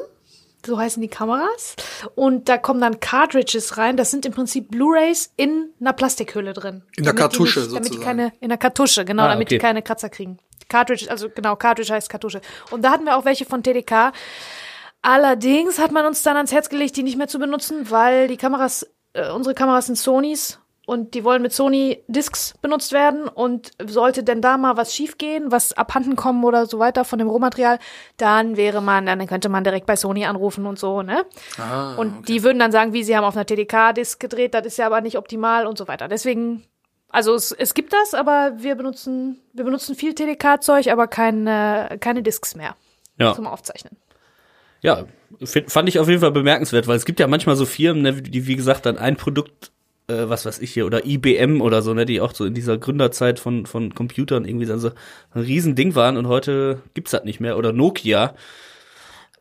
So heißen die Kameras. Und da kommen dann Cartridges rein. Das sind im Prinzip Blu-rays in einer Plastikhülle drin. In der die Kartusche nicht, Damit die sozusagen. keine, in der Kartusche, genau, Ah, damit okay. die keine Kratzer kriegen. Cartridge, also genau, Cartridge heißt Kartusche. Und da hatten wir auch welche von TDK. Allerdings hat man uns dann ans Herz gelegt, die nicht mehr zu benutzen, weil die Kameras, äh, unsere Kameras sind Sonys und die wollen mit Sony Discs benutzt werden und sollte denn da mal was schiefgehen, was abhanden kommen oder so weiter von dem Rohmaterial, dann wäre man, dann könnte man direkt bei Sony anrufen und so, ne? Ah, und die würden dann sagen, wie sie haben auf einer TDK-Disc gedreht, das ist ja aber nicht optimal und so weiter. Deswegen, also es, es gibt das, aber wir benutzen, wir benutzen viel TDK-Zeug, aber keine, keine Discs mehr Ja. zum Aufzeichnen. Ja, fand ich auf jeden Fall bemerkenswert, weil es gibt ja manchmal so Firmen, ne, die wie gesagt dann ein Produkt, äh, was weiß ich hier, oder IBM oder so, ne, die auch so in dieser Gründerzeit von von Computern irgendwie so ein Riesending waren und heute gibt's das nicht mehr. Oder Nokia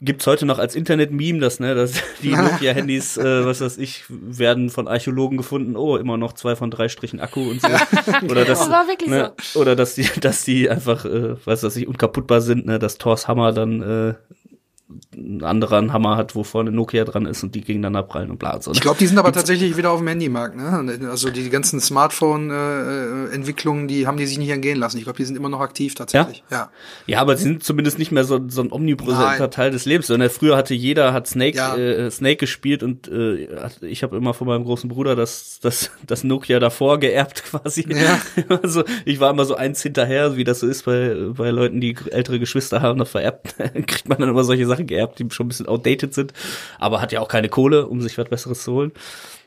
gibt's heute noch als Internet-Meme, dass ne, dass die Nokia-Handys, äh, was weiß ich, werden von Archäologen gefunden. Oh, immer noch zwei von drei Strichen Akku und so. Oder dass, Das war wirklich ne, Oder dass die, dass die einfach, äh, was weiß ich, unkaputtbar sind, ne, dass Thors Hammer dann äh, ein anderer einen Hammer hat, wo vorne Nokia dran ist und die gegeneinander prallen und bla so. ne? Ich glaube, die sind aber tatsächlich wieder auf dem Handymarkt. Ne? Also die ganzen Smartphone-Entwicklungen, die haben die sich nicht entgehen lassen. Ich glaube, die sind immer noch aktiv tatsächlich. Ja. Ja, aber sie sind zumindest nicht mehr so, so ein omnipräsenter Nein. Teil des Lebens. Sondern früher hatte jeder hat Snake, Ja. äh, Snake gespielt und äh, ich habe immer von meinem großen Bruder das, das, das Nokia davor geerbt quasi. Ja. Also ich war immer so eins hinterher, wie das so ist bei, bei Leuten, die ältere Geschwister haben, das vererbt, kriegt man dann immer solche Sachen geerbt, die schon ein bisschen outdated sind, aber hat ja auch keine Kohle, um sich was Besseres zu holen.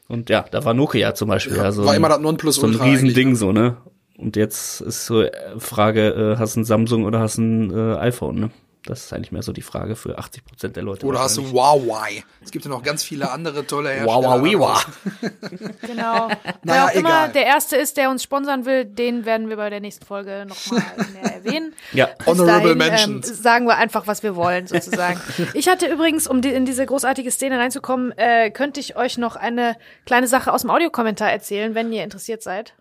Und ja, da war Nokia zum Beispiel. Ja, ja, so war ein- immer das so ein Nonplusultra Riesending eigentlich, so, ne? Und jetzt ist so äh, Frage, äh, hast du ein Samsung oder hast du ein äh, iPhone, ne? Das ist eigentlich mehr so die Frage für 80 Prozent der Leute. Oder hast du. Huawei? Es gibt ja noch ganz viele andere tolle Hersteller. Huawei. Genau. Naja, Wer auch immer egal. der Erste ist, der uns sponsern will, den werden wir bei der nächsten Folge nochmal mehr erwähnen. Ja. Bis Honorable dahin, Mentions. Ähm, sagen wir einfach, was wir wollen, sozusagen. ich hatte übrigens, um die, in diese großartige Szene reinzukommen, äh, könnte ich euch noch eine kleine Sache aus dem Audiokommentar erzählen, wenn ihr interessiert seid.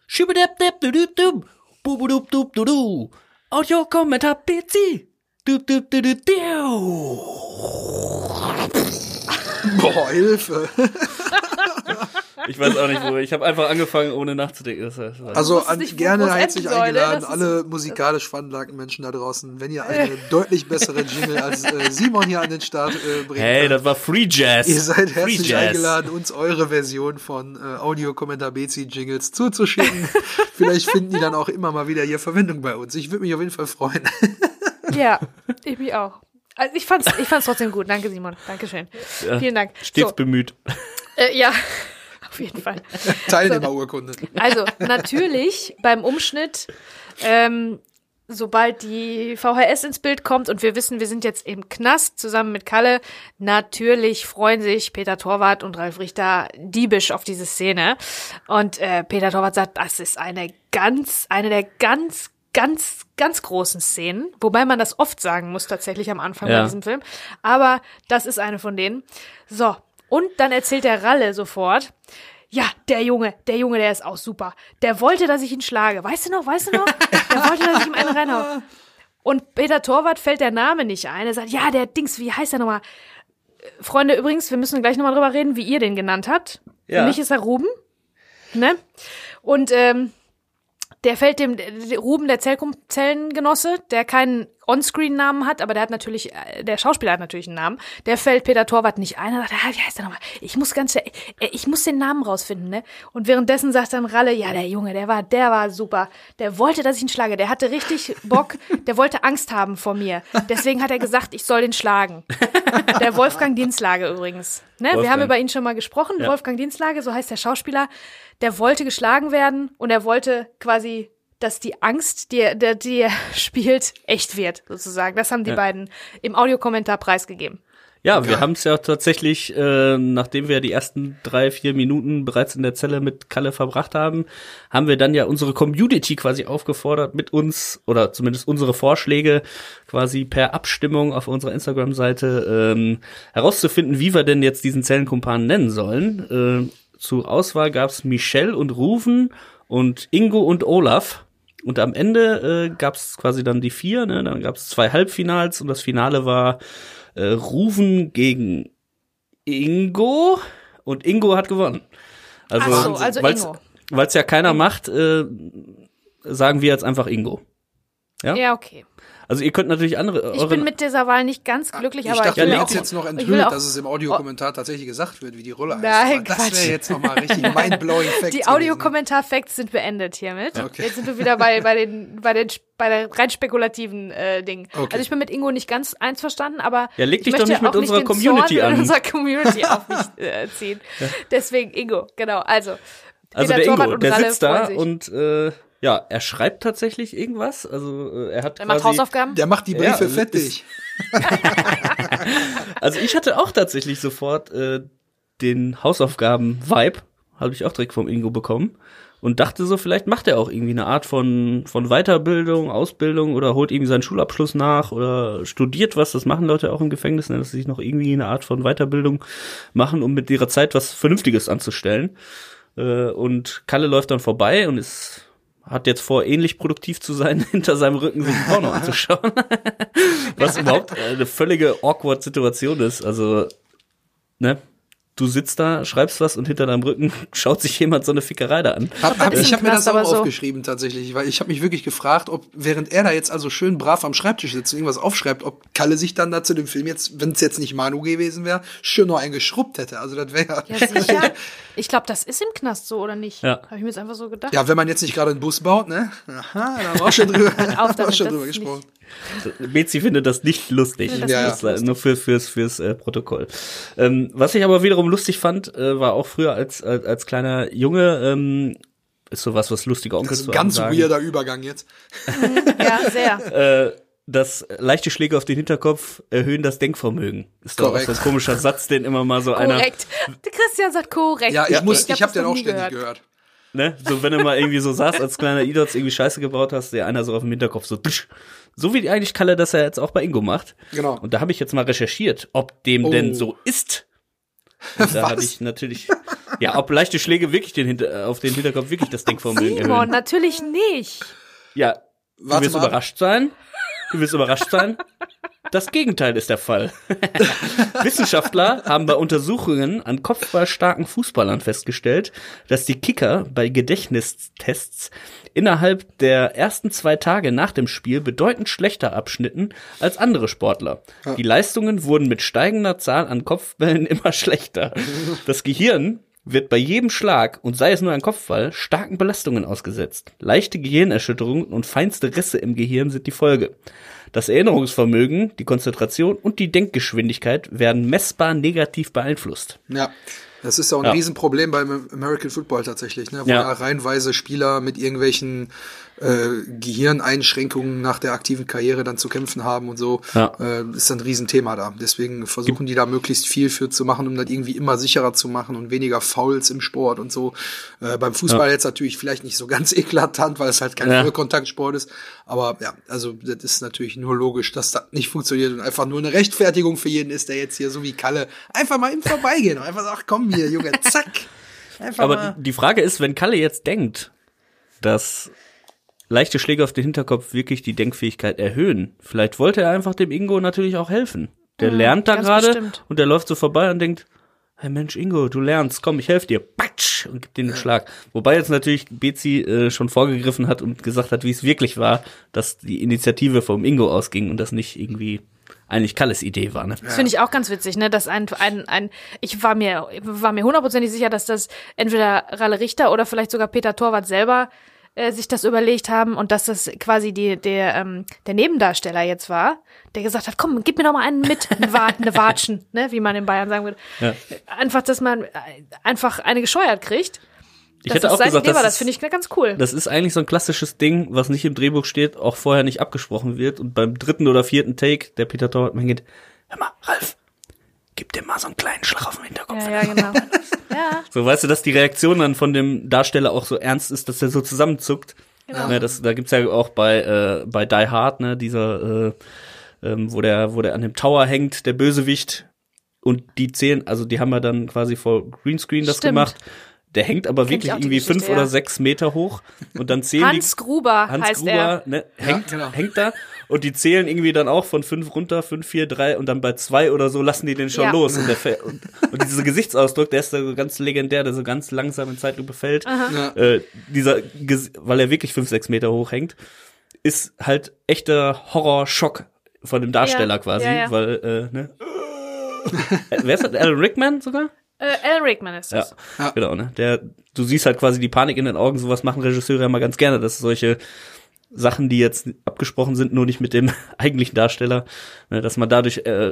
Schibidabdabdudubdub, bubudubdubdudu. Audio-Kommentar PC. Dubdubdududu. Boah, Hilfe. Ich weiß auch nicht, wo. Ich habe einfach angefangen, ohne nachzudenken. Das, war- Also an, nicht, gerne herzlich ne? eingeladen, alle musikalisch veranlagten Menschen da draußen, wenn ihr eine deutlich bessere Jingle als äh, Simon hier an den Start äh, bringt. hey, das war Free Jazz. Ihr seid Free herzlich Jazz. eingeladen, uns eure Version von äh, Audio-Kommentar Bezi-Jingles zuzuschicken. Vielleicht finden die dann auch immer mal wieder hier Verwendung bei uns. Ich würde mich auf jeden Fall freuen. Ja, ich mich auch. Also ich fand's, ich fand's trotzdem gut. Danke, Simon. Dankeschön. Vielen Dank. Stets So, bemüht. äh, ja, auf jeden Fall. Teilnehmerurkunde. Also natürlich beim Umschnitt, ähm, sobald die VHS ins Bild kommt und wir wissen, wir sind jetzt im Knast zusammen mit Kalle, natürlich freuen sich Peter Torwart und Ralf Richter diebisch auf diese Szene. Und äh, Peter Torwart sagt, das ist eine ganz, eine der ganz ganz, ganz großen Szenen, wobei man das oft sagen muss tatsächlich am Anfang Ja. bei diesem Film. Aber das ist eine von denen. So, und dann erzählt der Ralle sofort, ja, der Junge, der Junge, der ist auch super. Der wollte, dass ich ihn schlage. Weißt du noch, weißt du noch? Der wollte, dass ich ihm einen reinhau. Und Peter Torwart fällt der Name nicht ein. Er sagt, ja, der Dings, wie heißt der nochmal? Äh, Freunde, übrigens, wir müssen gleich nochmal drüber reden, wie ihr den genannt habt. Ja. Für mich ist er Ruben. Ne? Und ähm, der fällt dem der Ruben, der Zellkum Zellengenosse, der keinen Onscreen-Namen hat, aber der hat natürlich, äh, der Schauspieler hat natürlich einen Namen. Der fällt Peter Torwart nicht ein. Er sagt, ah, wie heißt der nochmal? Ich muss ganz, äh, ich muss den Namen rausfinden, ne? Und währenddessen sagt dann Ralle, ja, der Junge, der war, der war super. Der wollte, dass ich ihn schlage. Der hatte richtig Bock. Der wollte Angst haben vor mir. Deswegen hat er gesagt, ich soll den schlagen. Der Wolfgang Dienslage übrigens. Ne? Wir Wolfgang. haben über ihn schon mal gesprochen. Ja. Wolfgang Dienslage, so heißt der Schauspieler. Der wollte geschlagen werden und er wollte quasi, dass die Angst, die er, der, die er spielt, echt wird, sozusagen. Das haben die Ja. beiden im Audiokommentar preisgegeben. Ja, wir haben es ja tatsächlich, äh, nachdem wir die ersten drei, vier Minuten bereits in der Zelle mit Kalle verbracht haben, haben wir dann ja unsere Community quasi aufgefordert, mit uns oder zumindest unsere Vorschläge quasi per Abstimmung auf unserer Instagram-Seite ähm, herauszufinden, wie wir denn jetzt diesen Zellenkumpan nennen sollen. Äh, zur Auswahl gab's Michelle und Rufen und Ingo und Olaf. Und am Ende äh, gab's quasi dann die vier, ne? dann gab's zwei Halbfinals und das Finale war äh, Rufen gegen Ingo und Ingo hat gewonnen. Also, Ach so, also weil's, Ingo. Weil's ja keiner macht, äh, sagen wir jetzt einfach Ingo. Ja? Ja, okay. Also ihr könnt natürlich andere. Ich bin mit dieser Wahl nicht ganz glücklich, Ich aber dachte, ich will du auch, jetzt noch enthüllt, dass es im Audiokommentar tatsächlich gesagt wird, wie die Rolle heißt. Nein, das wäre jetzt nochmal richtig mindblowing Fact. Die Audiokommentar-Facts sind beendet hiermit. Okay. Jetzt sind wir wieder bei, bei den, bei den, bei der rein spekulativen äh, Dingen. Okay. Also ich bin mit Ingo nicht ganz einverstanden, aber Ja, leg ich dich doch nicht mit unserer den Community Zorn an. In unserer Community auf mich äh, ziehen. Deswegen Ingo, genau. Also, Also Peter der Torwart Ingo, und der sitzt da und äh, ja, er schreibt tatsächlich irgendwas. Also äh, er hat er quasi, macht Hausaufgaben. Der macht die Ja, Briefe ist- fettig. Also ich hatte auch tatsächlich sofort äh, den Hausaufgaben-Vibe, habe ich auch direkt vom Ingo bekommen und dachte so, vielleicht macht er auch irgendwie eine Art von von Weiterbildung, Ausbildung oder holt irgendwie seinen Schulabschluss nach oder studiert was. Das machen Leute auch im Gefängnis, ne, dass sie sich noch irgendwie eine Art von Weiterbildung machen, um mit ihrer Zeit was Vernünftiges anzustellen. Äh, und Kalle läuft dann vorbei und ist hat jetzt vor, ähnlich produktiv zu sein, hinter seinem Rücken sich Porno anzuschauen. Was überhaupt eine völlige awkward Situation ist. Also, ne? Du sitzt da, schreibst was und hinter deinem Rücken schaut sich jemand so eine Fickerei da an. Hab, hab, ich habe mir das auch so. aufgeschrieben tatsächlich, weil ich habe mich wirklich gefragt, ob während er da jetzt also schön brav am Schreibtisch sitzt und irgendwas aufschreibt, ob Kalle sich dann da zu dem Film jetzt, wenn es jetzt nicht Manu gewesen wäre, schön noch einen geschrubbt hätte. Also das wäre Ja, sicher. Ich glaube, das ist im Knast so, oder nicht? Ja. Habe ich mir jetzt einfach so gedacht. Ja, wenn man jetzt nicht gerade einen Bus baut, ne? Aha, da haben wir auch schon drüber, auch damit, schon das drüber gesprochen. Bezi findet das nicht lustig. Das Ja, ist nur für, fürs, fürs äh, Protokoll. Ähm, was ich aber wiederum lustig fand, äh, war auch früher als, als, als kleiner Junge, ähm, ist sowas, was lustige Das Onkels ist zu ein ganz sagen, weirder Übergang jetzt. Ja, sehr. äh, dass leichte Schläge auf den Hinterkopf erhöhen das Denkvermögen. Ist doch auch Korrekt. so ein komischer Satz, den immer mal so einer Korrekt. Christian sagt korrekt. Ja, ich muss, ich, hab habe das den auch ständig gehört. Ne? So, wenn du mal irgendwie so saß als kleiner Idotz, irgendwie Scheiße gebaut hast, der einer so auf dem Hinterkopf so, tsch. so wie eigentlich Kalle das er jetzt auch bei Ingo macht. Genau. Und da habe ich jetzt mal recherchiert, ob dem Oh. denn so ist. Und da hatte ich natürlich, ja, ob leichte Schläge wirklich den Hinter, auf den Hinterkopf wirklich das Denkvermögen Simon, erhöhen. natürlich nicht. Ja, du Warte wirst mal. überrascht sein. Du wirst überrascht sein. Das Gegenteil ist der Fall. Wissenschaftler haben bei Untersuchungen an kopfballstarken Fußballern festgestellt, dass die Kicker bei Gedächtnistests innerhalb der ersten zwei Tage nach dem Spiel bedeutend schlechter abschnitten als andere Sportler. Die Leistungen wurden mit steigender Zahl an Kopfbällen immer schlechter. Das Gehirn wird bei jedem Schlag, und sei es nur ein Kopfball, starken Belastungen ausgesetzt. Leichte Gehirnerschütterungen und feinste Risse im Gehirn sind die Folge. Das Erinnerungsvermögen, die Konzentration und die Denkgeschwindigkeit werden messbar negativ beeinflusst. Ja. Das ist ja auch ein Ja. Riesenproblem beim American Football tatsächlich, ne? wo Ja. ja. reihenweise Spieler mit irgendwelchen äh, Gehirneinschränkungen nach der aktiven Karriere dann zu kämpfen haben und so. Ja. Äh, ist ein Riesenthema da. Deswegen versuchen die da möglichst viel für zu machen, um das irgendwie immer sicherer zu machen und weniger Fouls im Sport und so. Äh, beim Fußball jetzt natürlich vielleicht nicht so ganz eklatant, weil es halt kein Ja. Vollkontaktsport ist. Aber ja, also das ist natürlich nur logisch, dass das nicht funktioniert und einfach nur eine Rechtfertigung für jeden ist, der jetzt hier so wie Kalle einfach mal im Vorbeigehen und einfach sagt, komm hier, Junge, zack. Einfach Aber mal. die Frage ist, wenn Kalle jetzt denkt, dass leichte Schläge auf den Hinterkopf wirklich die Denkfähigkeit erhöhen, vielleicht wollte er einfach dem Ingo natürlich auch helfen. Der lernt da gerade und der läuft so vorbei und denkt, hey Mensch Ingo, du lernst, komm, ich helfe dir. Patsch, und gibt dir einen Schlag. Wobei jetzt natürlich Bezi äh, schon vorgegriffen hat und gesagt hat, wie es wirklich war, dass die Initiative vom Ingo ausging und das nicht irgendwie eigentlich Kalles Idee war. Ne? Das finde ich auch ganz witzig, ne? Dass ein, ein, ein ich war mir, war mir hundertprozentig sicher, dass das entweder Ralle Richter oder vielleicht sogar Peter Torwart selber äh, sich das überlegt haben und dass das quasi die, der, ähm, der Nebendarsteller jetzt war, der gesagt hat, komm, gib mir doch mal einen mit, eine, Wa eine Watschen, ne? Wie man in Bayern sagen würde. Ja. Einfach, dass man äh, einfach eine gescheuert kriegt. Ich Das hätte auch gesagt, war, das das finde ich ganz cool. Das ist eigentlich so ein klassisches Ding, was nicht im Drehbuch steht, auch vorher nicht abgesprochen wird und beim dritten oder vierten Take der Peter Torwart geht, hör mal, Ralf, gib dir mal so einen kleinen Schlag auf den Hinterkopf. ja, ja, genau. ja, So, weißt du, dass die Reaktion dann von dem Darsteller auch so ernst ist, dass er so zusammenzuckt. Genau. Ne, das, da gibt's ja auch bei, äh, bei Die Hard, ne, dieser, äh, ähm, wo der, wo der an dem Tower hängt, der Bösewicht, und die zehn, also die haben ja dann quasi vor Greenscreen das Stimmt. gemacht. Der hängt aber Kenn ich wirklich irgendwie fünf ja. oder sechs Meter hoch und dann zehn die, Hans Gruber Hans heißt Gruber er. ne, hängt, genau. hängt da Und die zählen irgendwie dann auch von fünf runter, fünf, vier, drei und dann bei zwei oder so lassen die den schon Ja. los. Und, der und, und dieser Gesichtsausdruck, der ist so ganz legendär, der so ganz langsam in Zeitlupe fällt. Ja. Äh, dieser, weil er wirklich fünf, sechs Meter hoch hängt, ist halt echter Horrorschock von dem Darsteller Ja, quasi, ja, ja. weil, äh, ne? Äh, Wer ist das? Alan Rickman sogar? Äh, Alan Rickman ist Ja, das. Ja. genau, ne? Der, du siehst halt quasi die Panik in den Augen, sowas machen Regisseure ja mal ganz gerne, dass solche Sachen, die jetzt abgesprochen sind, nur nicht mit dem eigentlichen Darsteller, ne, dass man dadurch äh,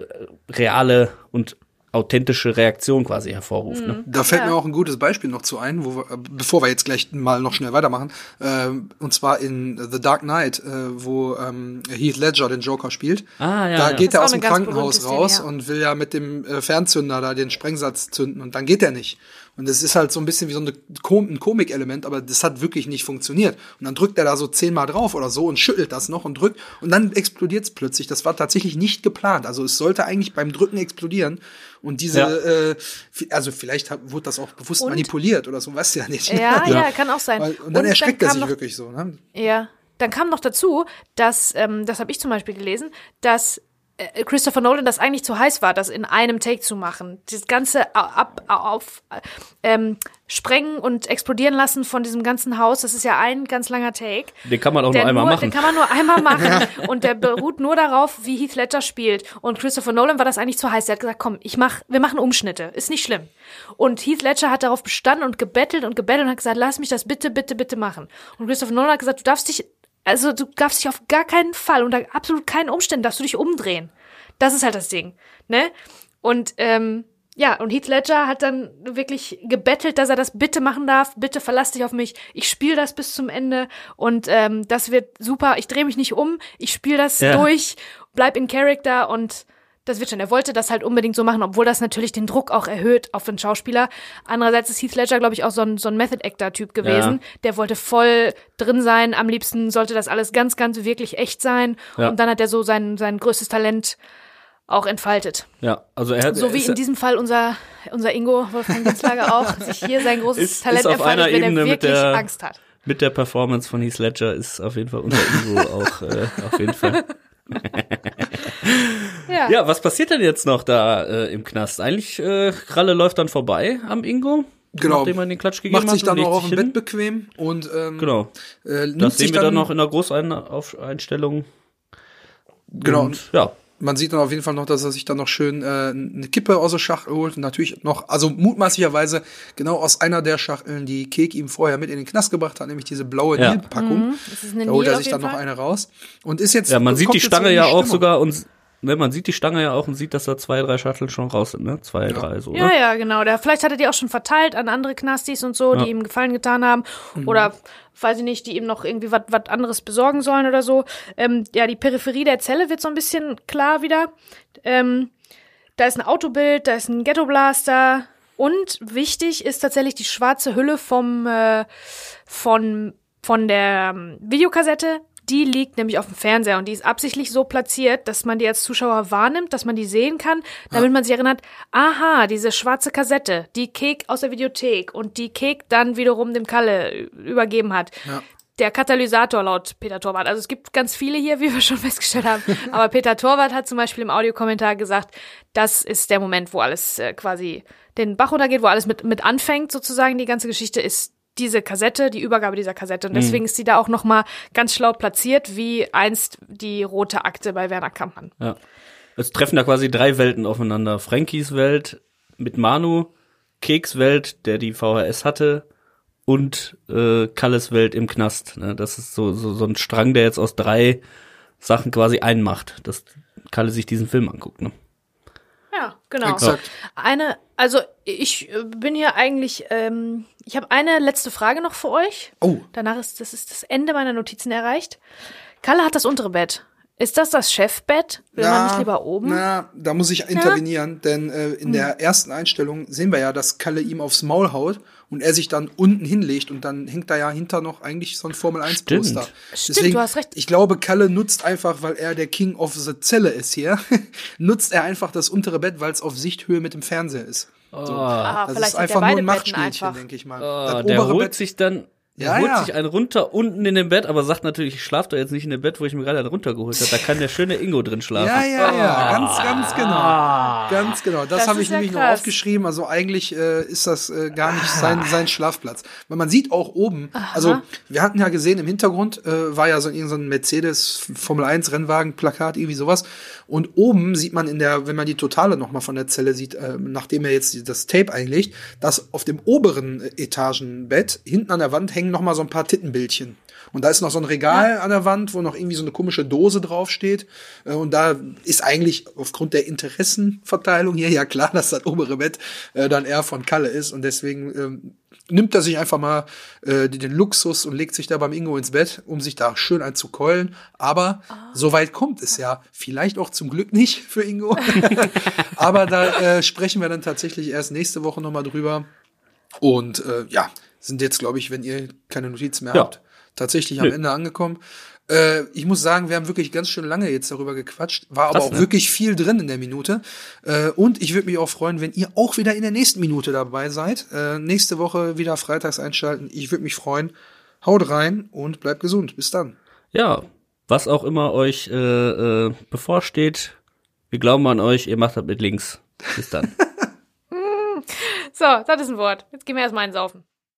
reale und authentische Reaktion quasi hervorruft. Ne? Da fällt Ja. mir auch ein gutes Beispiel noch zu ein, wo wir, äh, bevor wir jetzt gleich mal noch schnell weitermachen. ähm, und zwar in The Dark Knight, äh, wo ähm, Heath Ledger den Joker spielt. Ah, ja, da ja. geht Das er aus dem Krankenhaus raus Szene, ja. und will ja mit dem äh, Fernzünder da den Sprengsatz zünden und dann geht er nicht. Und das ist halt so ein bisschen wie so eine ein Komikelement, aber das hat wirklich nicht funktioniert. Und dann drückt er da so zehnmal drauf oder so und schüttelt das noch und drückt und dann explodiert es plötzlich. Das war tatsächlich nicht geplant. Also es sollte eigentlich beim Drücken explodieren. Und diese, Ja. äh, also vielleicht hat, wurde das auch bewusst Und- manipuliert oder so, weißt du ja nicht. Ja, ja, kann auch sein. Weil, und dann erschreckt er kam sich noch, wirklich so. Ne? Ja, dann kam noch dazu, dass, ähm, das habe ich zum Beispiel gelesen, dass Christopher Nolan das eigentlich zu heiß war, das in einem Take zu machen. Das ganze ab, au- auf, äh, ähm, sprengen und explodieren lassen von diesem ganzen Haus, das ist ja ein ganz langer Take. Den kann man auch nur einmal nur, machen. Den kann man nur einmal machen. und der beruht nur darauf, wie Heath Ledger spielt. Und Christopher Nolan war das eigentlich zu heiß. Der hat gesagt, komm, ich mach, wir machen Umschnitte. Ist nicht schlimm. Und Heath Ledger hat darauf bestanden und gebettelt und gebettelt und hat gesagt, lass mich das bitte, bitte, bitte machen. Und Christopher Nolan hat gesagt, du darfst dich, also du darfst dich auf gar keinen Fall, unter absolut keinen Umständen, darfst du dich umdrehen. Das ist halt das Ding. Ne? Und, ähm, ja, und Heath Ledger hat dann wirklich gebettelt, dass er das bitte machen darf. Bitte verlass dich auf mich. Ich spiele das bis zum Ende und ähm, das wird super. Ich drehe mich nicht um. Ich spiele das Ja. durch, bleib in Character und das wird schon. Er wollte das halt unbedingt so machen, obwohl das natürlich den Druck auch erhöht auf den Schauspieler. Andererseits ist Heath Ledger, glaube ich, auch so ein, so ein Method-Actor-Typ gewesen. Der wollte voll drin sein. Am liebsten sollte das alles ganz, ganz wirklich echt sein. Ja. Und dann hat er so sein, sein größtes Talent auch entfaltet. Ja, also er hat So wie in diesem Fall unser, unser Ingo Wolfgang Ginzlager auch sich hier sein großes Ist- Talent ist auf entfaltet, einer wenn er Ebene mit wirklich der- Angst hat. mit der Performance von Heath Ledger ist auf jeden Fall unser Ingo auch äh, auf jeden Fall. Ja. Ja, was passiert denn jetzt noch da äh, im Knast? Eigentlich äh, Kralle läuft dann vorbei am Ingo, Genau. nachdem man den Klatsch gegeben Macht sich dann legt auf dem. Bett bequem und ähm, Genau. äh, nimmt Das sich sehen wir dann dann noch in der Großeinstellung. Genau. Und, ja. Man sieht dann auf jeden Fall noch, dass er sich dann noch schön äh, eine Kippe aus der Schachtel holt und natürlich noch, also mutmaßlicherweise genau aus einer der Schachteln, die Kek ihm vorher mit in den Knast gebracht hat, nämlich diese blaue Ja. Nil-Packung. Das ist eine Da holt er sich dann jeden noch Fall. eine raus und ist jetzt. Ja, man sieht die Stange ja auch sogar und ne, man sieht die Stange ja auch und sieht, dass da zwei, drei Schachteln schon raus sind, ne? Zwei, drei so. Ja, ne? ja, genau. Der, vielleicht hat er die auch schon verteilt an andere Knastis und so, Ja. die ihm Gefallen getan haben. Mhm. Oder, weiß ich nicht, die ihm noch irgendwie was was anderes besorgen sollen oder so. Ähm, ja, die Peripherie der Zelle wird so ein bisschen klar wieder. Ähm, da ist ein Autobild, da ist ein Ghetto-Blaster. Und wichtig ist tatsächlich die schwarze Hülle vom, äh, von, von der ähm, Videokassette. Die liegt nämlich auf dem Fernseher und die ist absichtlich so platziert, dass man die als Zuschauer wahrnimmt, dass man die sehen kann, damit man sich erinnert, aha, diese schwarze Kassette, die Kek aus der Videothek und die Kek dann wiederum dem Kalle übergeben hat. Ja. Der Katalysator laut Peter Torwart. Also es gibt ganz viele hier, wie wir schon festgestellt haben. Aber Peter Torwart hat zum Beispiel im Audiokommentar gesagt, das ist der Moment, wo alles äh, quasi den Bach runtergeht, wo alles mit, mit anfängt, sozusagen. Die ganze Geschichte ist diese Kassette, die Übergabe dieser Kassette. Und deswegen ist sie da auch nochmal ganz schlau platziert, wie einst die rote Akte bei Werner Kampmann. Ja. Es treffen da quasi drei Welten aufeinander. Frankies Welt mit Manu, Keks Welt, der die VHS hatte, und äh, Kalles Welt im Knast. Ne? Das ist so, so, so ein Strang, der jetzt aus drei Sachen quasi einmacht, dass Kalle sich diesen Film anguckt. Ne? Ja, genau. Exakt. Eine, also ich äh, bin hier eigentlich, ähm, ich habe eine letzte Frage noch für euch. Oh, Danach ist das ist das Ende meiner Notizen erreicht. Kalle hat das untere Bett. Ist das das Chefbett? Will man nicht lieber oben? Na, da muss ich intervenieren, denn äh, in der ersten Einstellung sehen wir ja, dass Kalle ihm aufs Maul haut und er sich dann unten hinlegt und dann hängt da ja hinter noch eigentlich so ein Formel 1 Stimmt. Poster. Stimmt, du hast recht. Ich glaube, Kalle nutzt einfach, weil er der King of the Zelle ist hier, nutzt er einfach das untere Bett, weil es auf Sichthöhe mit dem Fernseher ist. Ah, Das vielleicht ist hat er einfach nur ein Machtspielchen, einfach. denke ich mal. Ah, das der obere holt Bett, sich dann, Ja, holt ja. sich einen runter unten in dem Bett, aber sagt natürlich, ich schlafe doch jetzt nicht in dem Bett, wo ich mir gerade einen runtergeholt habe. Da kann der schöne Ingo drin schlafen. Ja, ja, ja, ganz, ganz genau. Ganz genau. Das, Das habe ich ja nämlich noch krass. aufgeschrieben. Also eigentlich äh, ist das äh, gar nicht sein, sein Schlafplatz. Weil man sieht auch oben, also wir hatten ja gesehen, im Hintergrund äh, war ja so so ein Mercedes Formel 1 Rennwagen Plakat, irgendwie sowas. Und oben sieht man in der, wenn man die Totale nochmal von der Zelle sieht, äh, nachdem er jetzt das Tape einlegt, dass auf dem oberen Etagenbett hinten an der Wand hängen nochmal so ein paar Tittenbildchen. Und da ist noch so ein Regal an der Wand, wo noch irgendwie so eine komische Dose draufsteht. Äh, Und da ist eigentlich aufgrund der Interessenverteilung hier ja klar, dass das obere Bett äh, dann eher von Kalle ist. Und deswegen ähm, nimmt er sich einfach mal äh, den Luxus und legt sich da beim Ingo ins Bett, um sich da schön einzukeulen. Aber so weit kommt es ja vielleicht auch zum Glück nicht für Ingo. Aber da äh, sprechen wir dann tatsächlich erst nächste Woche nochmal drüber. Und äh, ja, sind jetzt, glaube ich, wenn ihr keine Notizen mehr Ja. habt, tatsächlich am. Ende angekommen. Äh, ich muss sagen, wir haben wirklich ganz schön lange jetzt darüber gequatscht. War aber Krass, auch ne? wirklich viel drin in der Minute. Äh, und ich würde mich auch freuen, wenn ihr auch wieder in der nächsten Minute dabei seid. Äh, nächste Woche wieder freitags einschalten. Ich würde mich freuen. Haut rein und bleibt gesund. Bis dann. Ja, was auch immer euch äh, äh, bevorsteht, wir glauben an euch, ihr macht das mit links. Bis dann. So, das ist ein Wort. Jetzt gehen wir erstmal einsaufen.